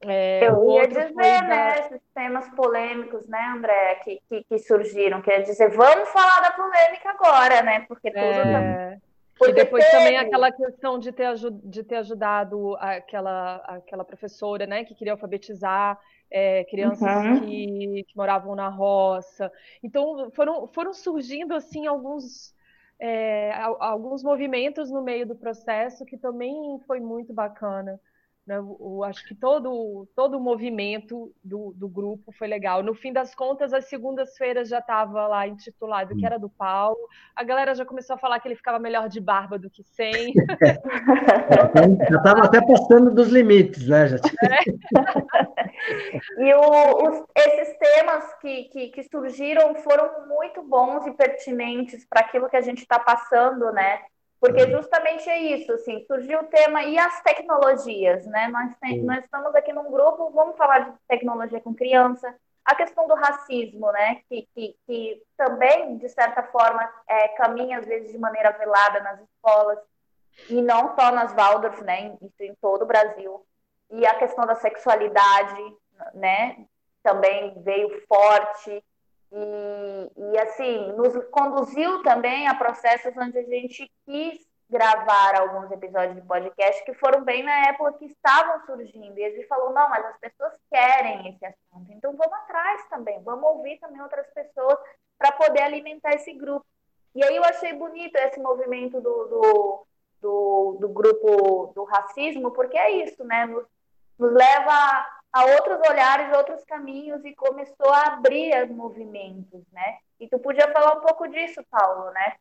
É, eu ia dizer, da... né, esses temas polêmicos, né, André, que, que, que, surgiram, quer dizer, vamos falar da polêmica agora, né, porque tudo é... tá... Porque e depois teve... também aquela questão de ter, de ter ajudado aquela, aquela professora, né, que queria alfabetizar é, crianças uhum. que, que, moravam na roça. Então, foram, foram surgindo, assim, alguns... É, alguns movimentos no meio do processo que também foi muito bacana. Né? Eu, acho que todo, todo o movimento do, do grupo foi legal. No fim das contas, as segundas-feiras já estava lá intitulado que era do Paulo. A galera já começou a falar que ele ficava melhor de barba do que sem. já estava até passando dos limites, né? Já é. e o, os, esses temas que, que, que surgiram foram muito bons e pertinentes para aquilo que a gente está passando, né? Porque uhum. justamente é isso, assim, surgiu o tema e as tecnologias, né? Nós, tem, nós estamos aqui num grupo, vamos falar de tecnologia com criança, a questão do racismo, né? Que, que, que também, de certa forma, é, caminha às vezes de maneira velada nas escolas, e não só nas Waldorf, né? Isso em todo o Brasil. E a questão da sexualidade, né? Também veio forte. E, e, assim, nos conduziu também a processos onde a gente quis gravar alguns episódios de podcast que foram bem na época que estavam surgindo. E a gente falou, não, mas as pessoas querem esse assunto, então vamos atrás também, vamos ouvir também outras pessoas para poder alimentar esse grupo. E aí eu achei bonito esse movimento do, do, do, do grupo do racismo, porque é isso, né? Nos, nos leva a outros olhares, outros caminhos e começou a abrir movimentos, né? E tu podia falar um pouco disso, Paulo, né?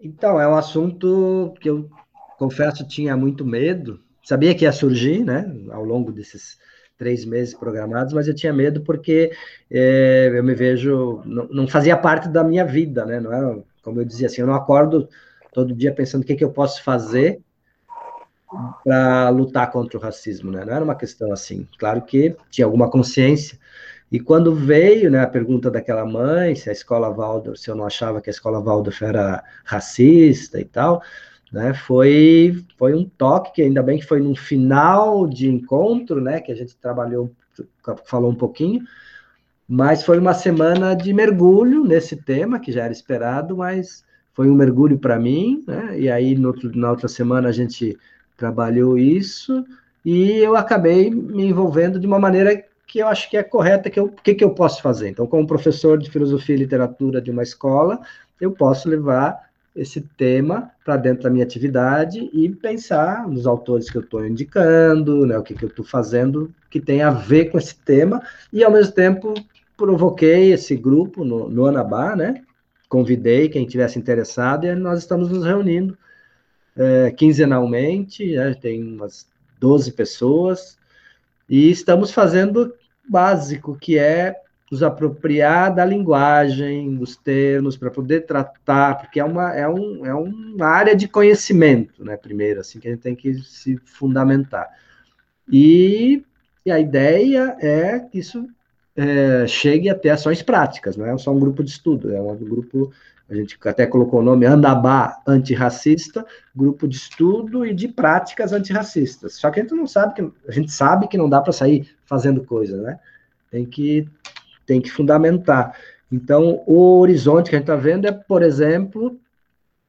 Então, é um assunto que eu confesso tinha muito medo. Sabia que ia surgir, né, ao longo desses três meses programados, mas eu tinha medo porque é, eu me vejo não, não, fazia parte da minha vida, né? Não era, como eu dizia assim, eu não acordo todo dia pensando o que, que eu posso fazer para lutar contra o racismo, né? Não era uma questão assim. Claro que tinha alguma consciência. E quando veio, né, a pergunta daquela mãe, se a escola Waldorf, se eu não achava que a escola Waldorf era racista e tal, né, foi, foi um toque que ainda bem que foi no final de encontro, né, que a gente trabalhou, falou um pouquinho, mas foi uma semana de mergulho nesse tema, que já era esperado, mas foi um mergulho para mim, né, e aí no, na outra semana a gente trabalhou isso, e eu acabei me envolvendo de uma maneira que eu acho que é correta, que o que, que eu posso fazer? Então, como professor de filosofia e literatura de uma escola, eu posso levar esse tema para dentro da minha atividade e pensar nos autores que eu estou indicando, né, o que, que eu estou fazendo que tem a ver com esse tema, e ao mesmo tempo provoquei esse grupo no, no Anabá, né, convidei quem tivesse interessado, e nós estamos nos reunindo é, quinzenalmente, né, tem umas 12 pessoas, e estamos fazendo básico, que é nos apropriar da linguagem, dos termos, para poder tratar, porque é uma, é, um, é uma área de conhecimento, né, primeiro, assim, que a gente tem que se fundamentar. E, e a ideia é que isso é, chegue até ações práticas, não é só um grupo de estudo, é um grupo, a gente até colocou o nome Andabá Antirracista, grupo de estudo e de práticas antirracistas. Só que a gente não sabe que a gente sabe que não dá para sair fazendo coisa, né? Tem que tem que fundamentar. Então, o horizonte que a gente está vendo é, por exemplo,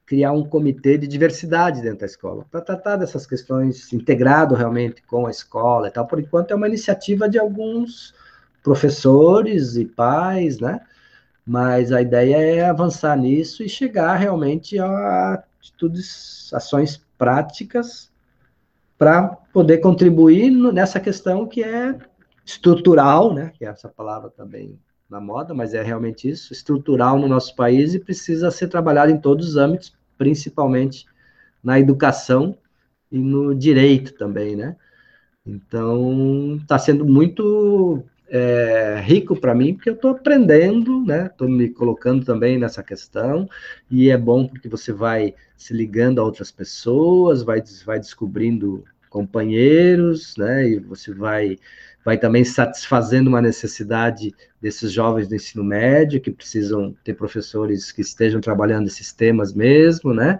criar um comitê de diversidade dentro da escola, para tratar dessas questões integrado realmente com a escola e tal. Por enquanto, é uma iniciativa de alguns professores e pais, né? Mas a ideia é avançar nisso e chegar realmente a atitudes, ações práticas para poder contribuir nessa questão que é estrutural, né? Que é essa palavra também na moda, mas é realmente isso, estrutural no nosso país e precisa ser trabalhado em todos os âmbitos, principalmente na educação e no direito também, né? Então, está sendo muito é, rico para mim, porque eu estou aprendendo, né? Estou me colocando também nessa questão, e é bom porque você vai se ligando a outras pessoas, vai, vai descobrindo companheiros, né? E você vai, vai também satisfazendo uma necessidade desses jovens do ensino médio, que precisam ter professores que estejam trabalhando esses temas mesmo, né?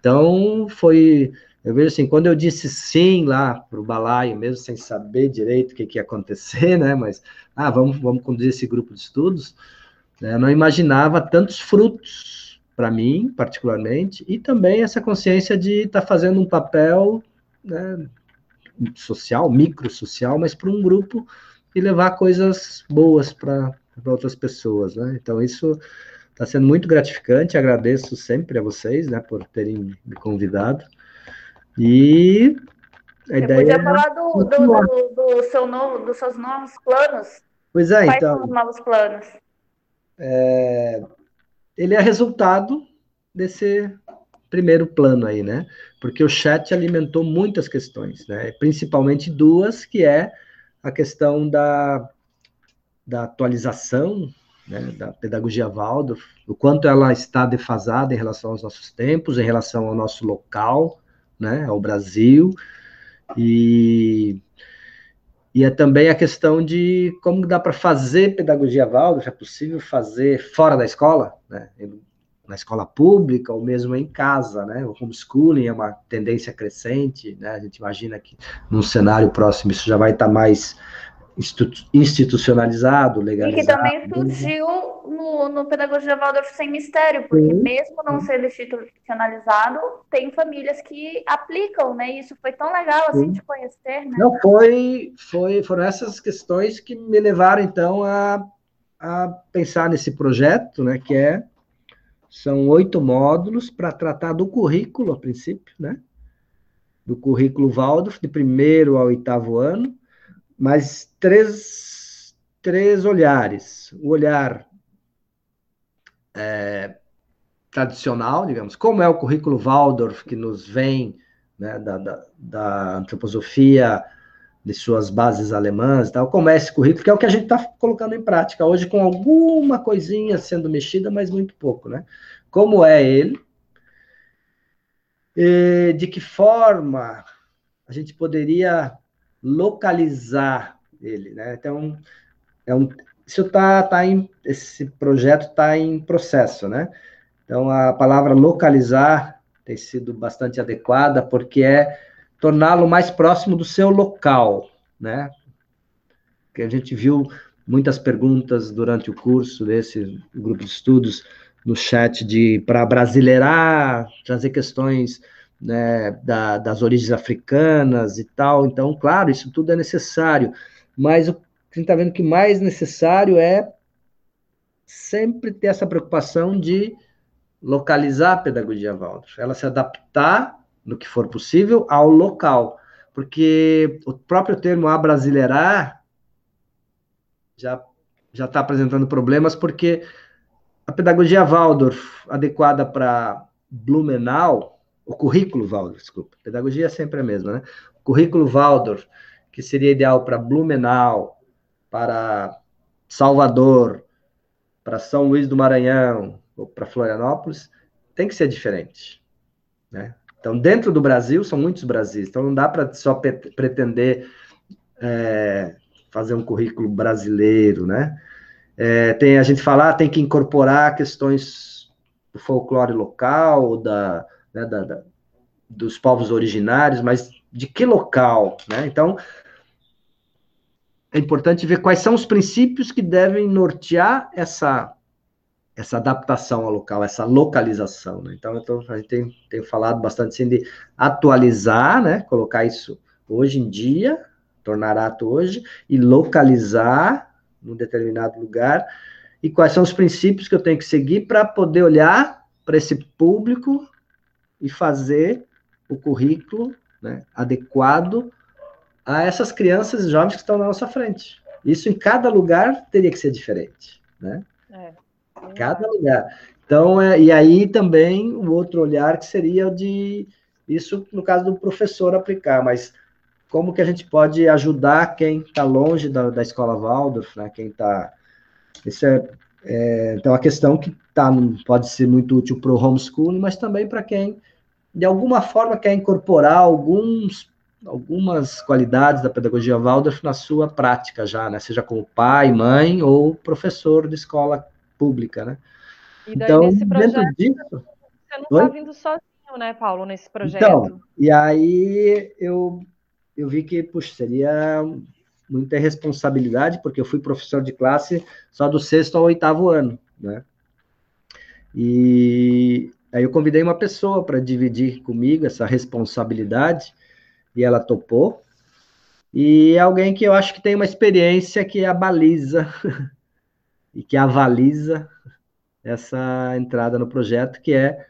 Então, foi eu vejo assim, quando eu disse sim lá para o balaio, mesmo sem saber direito o que, que ia acontecer, né? Mas, ah, vamos, vamos conduzir esse grupo de estudos, né, eu não imaginava tantos frutos para mim, particularmente, e também essa consciência de estar tá fazendo um papel né, social, microsocial, mas para um grupo e levar coisas boas para outras pessoas, né? Então, isso está sendo muito gratificante, agradeço sempre a vocês, né, por terem me convidado. E a Você ideia podia falar do, do, do, do, seu novo, dos seus novos planos. Pois é, Quais então. São os novos planos? É, ele é resultado desse primeiro plano aí, né? Porque o chat alimentou muitas questões, né? Principalmente duas, que é a questão da, da atualização né, da pedagogia Waldorf, o quanto ela está defasada em relação aos nossos tempos, em relação ao nosso local, né, ao Brasil, e, e é também a questão de como dá para fazer pedagogia Waldorf, é possível fazer fora da escola, né, na escola pública ou mesmo em casa, né, o homeschooling é uma tendência crescente, né, a gente imagina que num cenário próximo isso já vai estar tá mais institucionalizado, legalizado. E que também surgiu no, no Pedagogia Waldorf Sem Mistério, porque Sim. mesmo não sendo institucionalizado, tem famílias que aplicam, né? Isso foi tão legal, assim, Sim. de conhecer, né? Não, foi, foi, foram essas questões que me levaram, então, a, a pensar nesse projeto, né, que é, são oito módulos para tratar do currículo, a princípio, né? Do currículo Waldorf, de primeiro ao oitavo ano, mas três, três olhares. O olhar é, tradicional, digamos, como é o currículo Waldorf, que nos vem né, da, da, da, antroposofia, de suas bases alemãs e tal, como é esse currículo, que é o que a gente está colocando em prática hoje, com alguma coisinha sendo mexida, mas muito pouco, né? Como é ele, e de que forma a gente poderia localizar ele, né? Então, é um, isso tá, tá em, esse projeto está em processo, né? Então, a palavra localizar tem sido bastante adequada, porque é torná-lo mais próximo do seu local, né? Que a gente viu muitas perguntas durante o curso desse grupo de estudos no chat de para brasileirar, trazer questões né, da, das origens africanas e tal. Então, claro, isso tudo é necessário, mas o que está vendo que mais necessário é sempre ter essa preocupação de localizar a pedagogia Waldorf, ela se adaptar, no que for possível, ao local, porque o próprio termo abrasileirar já já está apresentando problemas, porque a pedagogia Waldorf adequada para Blumenau, o currículo Waldorf, desculpa, pedagogia é sempre a mesma, né? O currículo Waldorf, que seria ideal para Blumenau, para Salvador, para São Luís do Maranhão ou para Florianópolis, tem que ser diferente, né? Então, dentro do Brasil, são muitos Brasis, então não dá para só pretender é, fazer um currículo brasileiro, né? É, tem a gente falar, tem que incorporar questões do folclore local, da, né, da, da, dos povos originários, mas de que local, né? Então, é importante ver quais são os princípios que devem nortear essa essa adaptação ao local, essa localização. Né? Então, tô, a gente tem, tem falado bastante assim, de atualizar, né? colocar isso hoje em dia, tornar ato hoje, e localizar num determinado lugar, e quais são os princípios que eu tenho que seguir para poder olhar para esse público e fazer o currículo né, adequado a essas crianças e jovens que estão na nossa frente. Isso em cada lugar teria que ser diferente, né? É, cada lugar. Então, é, e aí também o outro olhar que seria o de isso no caso do professor aplicar, mas como que a gente pode ajudar quem está longe da, da escola Waldorf, né? Quem está isso é, é então a questão que tá, pode ser muito útil para o homeschooling, mas também para quem de alguma forma quer incorporar alguns algumas qualidades da pedagogia Waldorf na sua prática já, né? Seja como pai, mãe ou professor de escola pública, né? E daí, então, nesse projeto, dentro disso, você não está vindo sozinho, né, Paulo, nesse projeto? Então, e aí eu eu vi que, puxa, seria muita responsabilidade, porque eu fui professor de classe só do sexto ao oitavo ano, né? E aí eu convidei uma pessoa para dividir comigo essa responsabilidade, e ela topou. E é alguém que eu acho que tem uma experiência que abaliza e que avaliza essa entrada no projeto, que é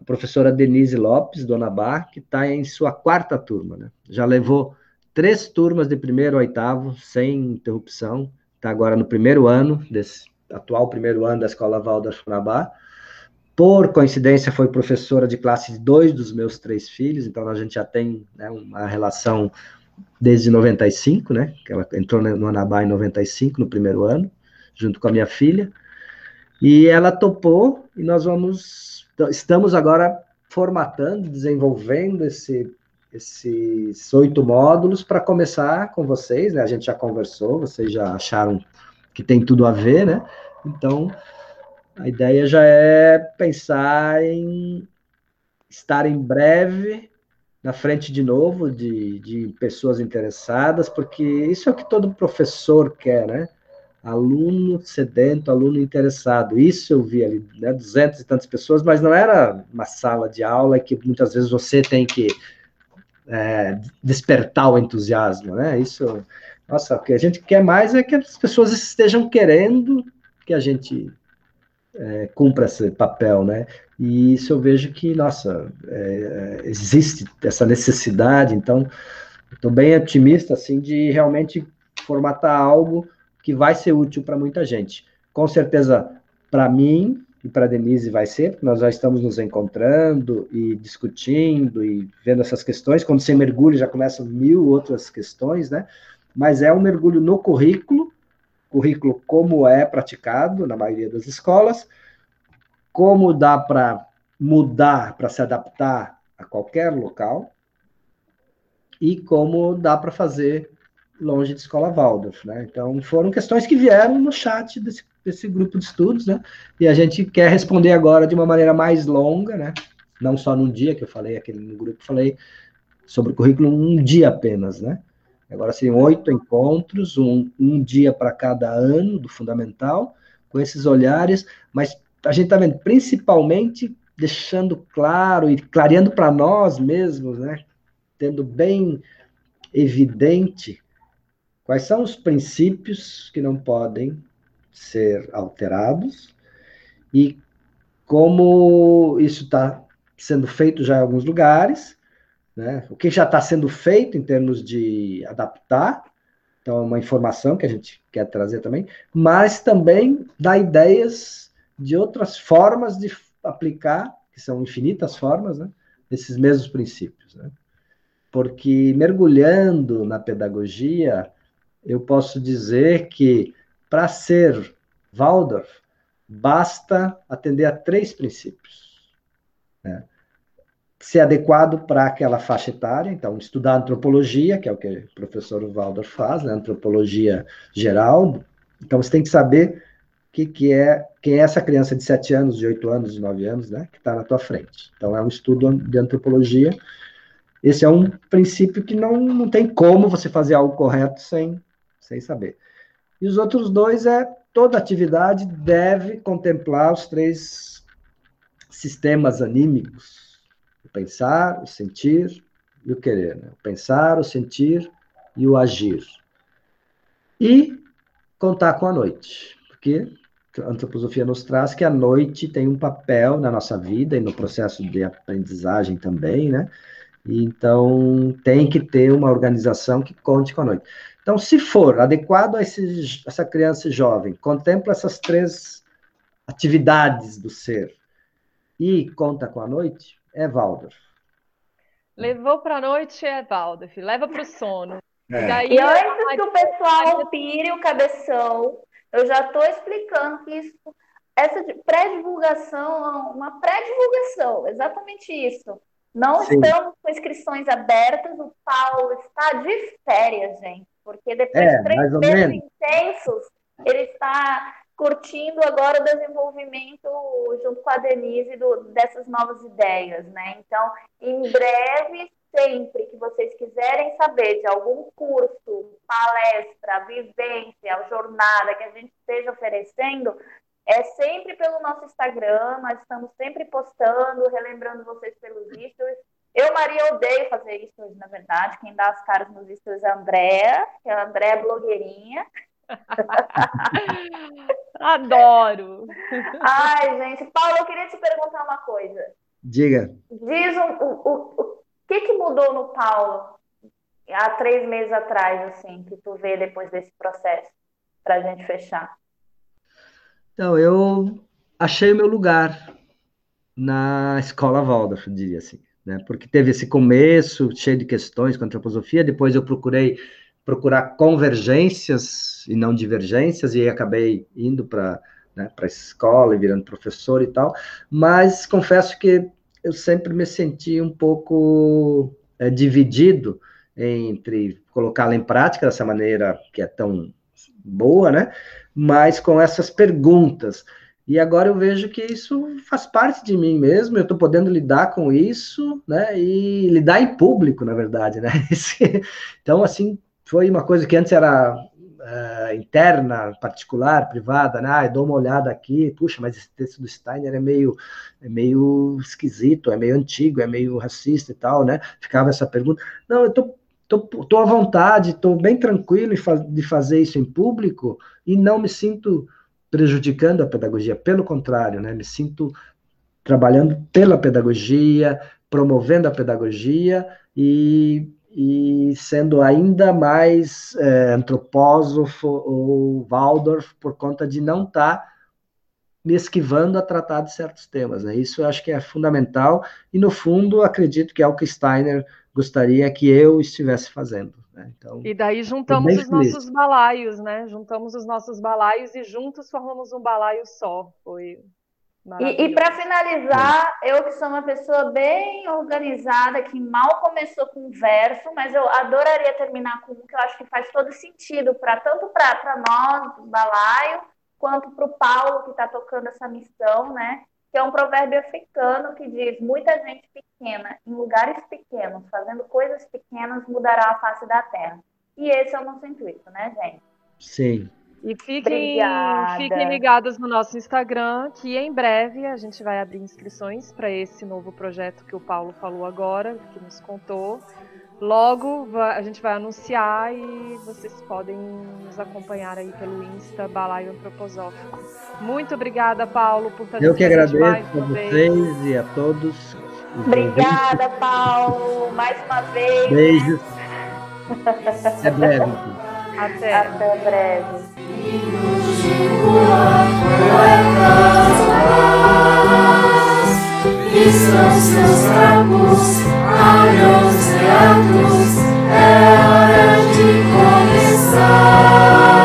a professora Denise Lopes, Dona Bar, que está em sua quarta turma, né? Já levou três turmas de primeiro a oitavo, sem interrupção, está agora no primeiro ano, desse atual primeiro ano da Escola Waldorf Funabá. Por coincidência, foi professora de classe de dois dos meus três filhos, então a gente já tem né, uma relação desde 95, né? Que ela entrou no Anabá em 95, no primeiro ano, junto com a minha filha. E ela topou, e nós vamos estamos agora formatando, desenvolvendo esse, esses oito módulos para começar com vocês, né? A gente já conversou, vocês já acharam que tem tudo a ver, né? Então, a ideia já é pensar em estar em breve na frente de novo de, de pessoas interessadas, porque isso é o que todo professor quer, né? aluno sedento, aluno interessado. Isso eu vi ali, né, duzentas e tantas pessoas, mas não era uma sala de aula que muitas vezes você tem que é, despertar o entusiasmo, né? Isso, nossa, o que a gente quer mais é que as pessoas estejam querendo que a gente é, cumpra esse papel, né? E isso eu vejo que, nossa, é, existe essa necessidade, então, estou bem otimista, assim, de realmente formatar algo que vai ser útil para muita gente. Com certeza, para mim e para Denise vai ser, porque nós já estamos nos encontrando e discutindo e vendo essas questões. Quando você mergulha, já começam mil outras questões, né? Mas é um mergulho no currículo, currículo como é praticado na maioria das escolas, como dá para mudar, para se adaptar a qualquer local, e como dá para fazer longe de escola Waldorf, né? Então, foram questões que vieram no chat desse, desse grupo de estudos, né? E a gente quer responder agora de uma maneira mais longa, né? Não só num dia que eu falei, aquele no grupo, falei sobre o currículo um dia apenas, né? Agora seriam oito encontros, um, um dia para cada ano do fundamental, com esses olhares, mas a gente está vendo principalmente deixando claro e clareando para nós mesmos, né? Tendo bem evidente quais são os princípios que não podem ser alterados e como isso está sendo feito já em alguns lugares, né? o que já está sendo feito em termos de adaptar, então é uma informação que a gente quer trazer também, mas também dá ideias de outras formas de aplicar, que são infinitas formas, né? esses mesmos princípios. Né? Porque mergulhando na pedagogia, eu posso dizer que para ser Waldorf, basta atender a três princípios. Né? Ser adequado para aquela faixa etária, então, estudar antropologia, que é o que o professor Waldorf faz, né? antropologia geral. Então, você tem que saber que, que é quem é essa criança de 7 anos, de 8 anos, de 9 anos, né, que está na tua frente. Então, é um estudo de antropologia. Esse é um princípio que não, não tem como você fazer algo correto sem sem saber. E os outros dois é toda atividade deve contemplar os três sistemas anímicos: pensar, o sentir e o querer. Né? O pensar, o sentir e o agir. E contar com a noite, porque a antroposofia nos traz que a noite tem um papel na nossa vida e no processo de aprendizagem também, né? Então, tem que ter uma organização que conte com a noite. Então, se for adequado a esse, essa criança jovem, contempla essas três atividades do ser e conta com a noite, é Waldorf. Levou para a noite é Waldorf, leva para o sono. É. E, daí, e antes que o pessoal pire o cabeção, eu já estou explicando que isso, essa pré-divulgação, uma pré-divulgação, exatamente isso. Não Sim. estamos com inscrições abertas, o Paulo está de férias, gente. Porque depois é, de três meses intensos, ele está curtindo agora o desenvolvimento junto com a Denise do, dessas novas ideias, né? Então, em breve, sempre que vocês quiserem saber de algum curso, palestra, vivência, jornada que a gente esteja oferecendo, é sempre pelo nosso Instagram, nós estamos sempre postando, relembrando vocês pelos stories. Eu, Maria, odeio fazer stories, na verdade. Quem dá as caras nos stories é a Andréa, que a Andréa é blogueirinha. Adoro! Ai, gente. Paulo, eu queria te perguntar uma coisa. Diga. Diz um, o, o, o que, que mudou no Paulo há três meses atrás, assim, que tu vê depois desse processo, para a gente fechar? Então, eu achei o meu lugar na escola Waldorf, diria assim né? Porque teve esse começo cheio de questões com a antroposofia, depois eu procurei procurar convergências e não divergências, e acabei indo para né, a escola e virando professor e tal, mas confesso que eu sempre me senti um pouco é, dividido entre colocá-la em prática dessa maneira que é tão boa, né? Mas com essas perguntas. E agora eu vejo que isso faz parte de mim mesmo, eu estou podendo lidar com isso, né? E lidar em público, na verdade, né? então, assim, foi uma coisa que antes era uh, interna, particular, privada, né? Ah, dou uma olhada aqui, puxa, mas esse texto do Steiner é meio, é meio esquisito, é meio antigo, é meio racista e tal, né? Ficava essa pergunta. Não, eu tô, tô, tô à vontade, estou bem tranquilo de fazer isso em público e não me sinto prejudicando a pedagogia, pelo contrário, né? Me sinto trabalhando pela pedagogia, promovendo a pedagogia e, e sendo ainda mais é, antropósofo ou Waldorf por conta de não estar tá me esquivando a tratar de certos temas. Né? Isso eu acho que é fundamental e, no fundo, acredito que é o que Steiner gostaria que eu estivesse fazendo. Né? Então, e daí juntamos os nossos balaios, né? Juntamos os nossos balaios e juntos formamos um balaio só. Foi E, e para finalizar, eu que sou uma pessoa bem organizada, que mal começou com verso, mas eu adoraria terminar com um que eu acho que faz todo sentido, para tanto para nós, do balaio, quanto para o Paulo, que está tocando essa missão, né? Que é um provérbio africano que diz: muita gente pequena, em lugares pequenos, fazendo coisas pequenas, mudará a face da terra. E esse é o nosso intuito, né, gente? Sim, e fiquem, fiquem ligados no nosso Instagram, que em breve a gente vai abrir inscrições para esse novo projeto que o Paulo falou agora, que nos contou. Logo a gente vai anunciar e vocês podem nos acompanhar aí pelo Insta Balaio Antroposófico. Muito obrigada, Paulo, por estar Eu que agradeço a vocês vez. e a todos. Obrigada, Paulo, mais uma vez. Beijos. Até breve. Até. Até breve. E são seus trapos, aros e atos, é hora de começar.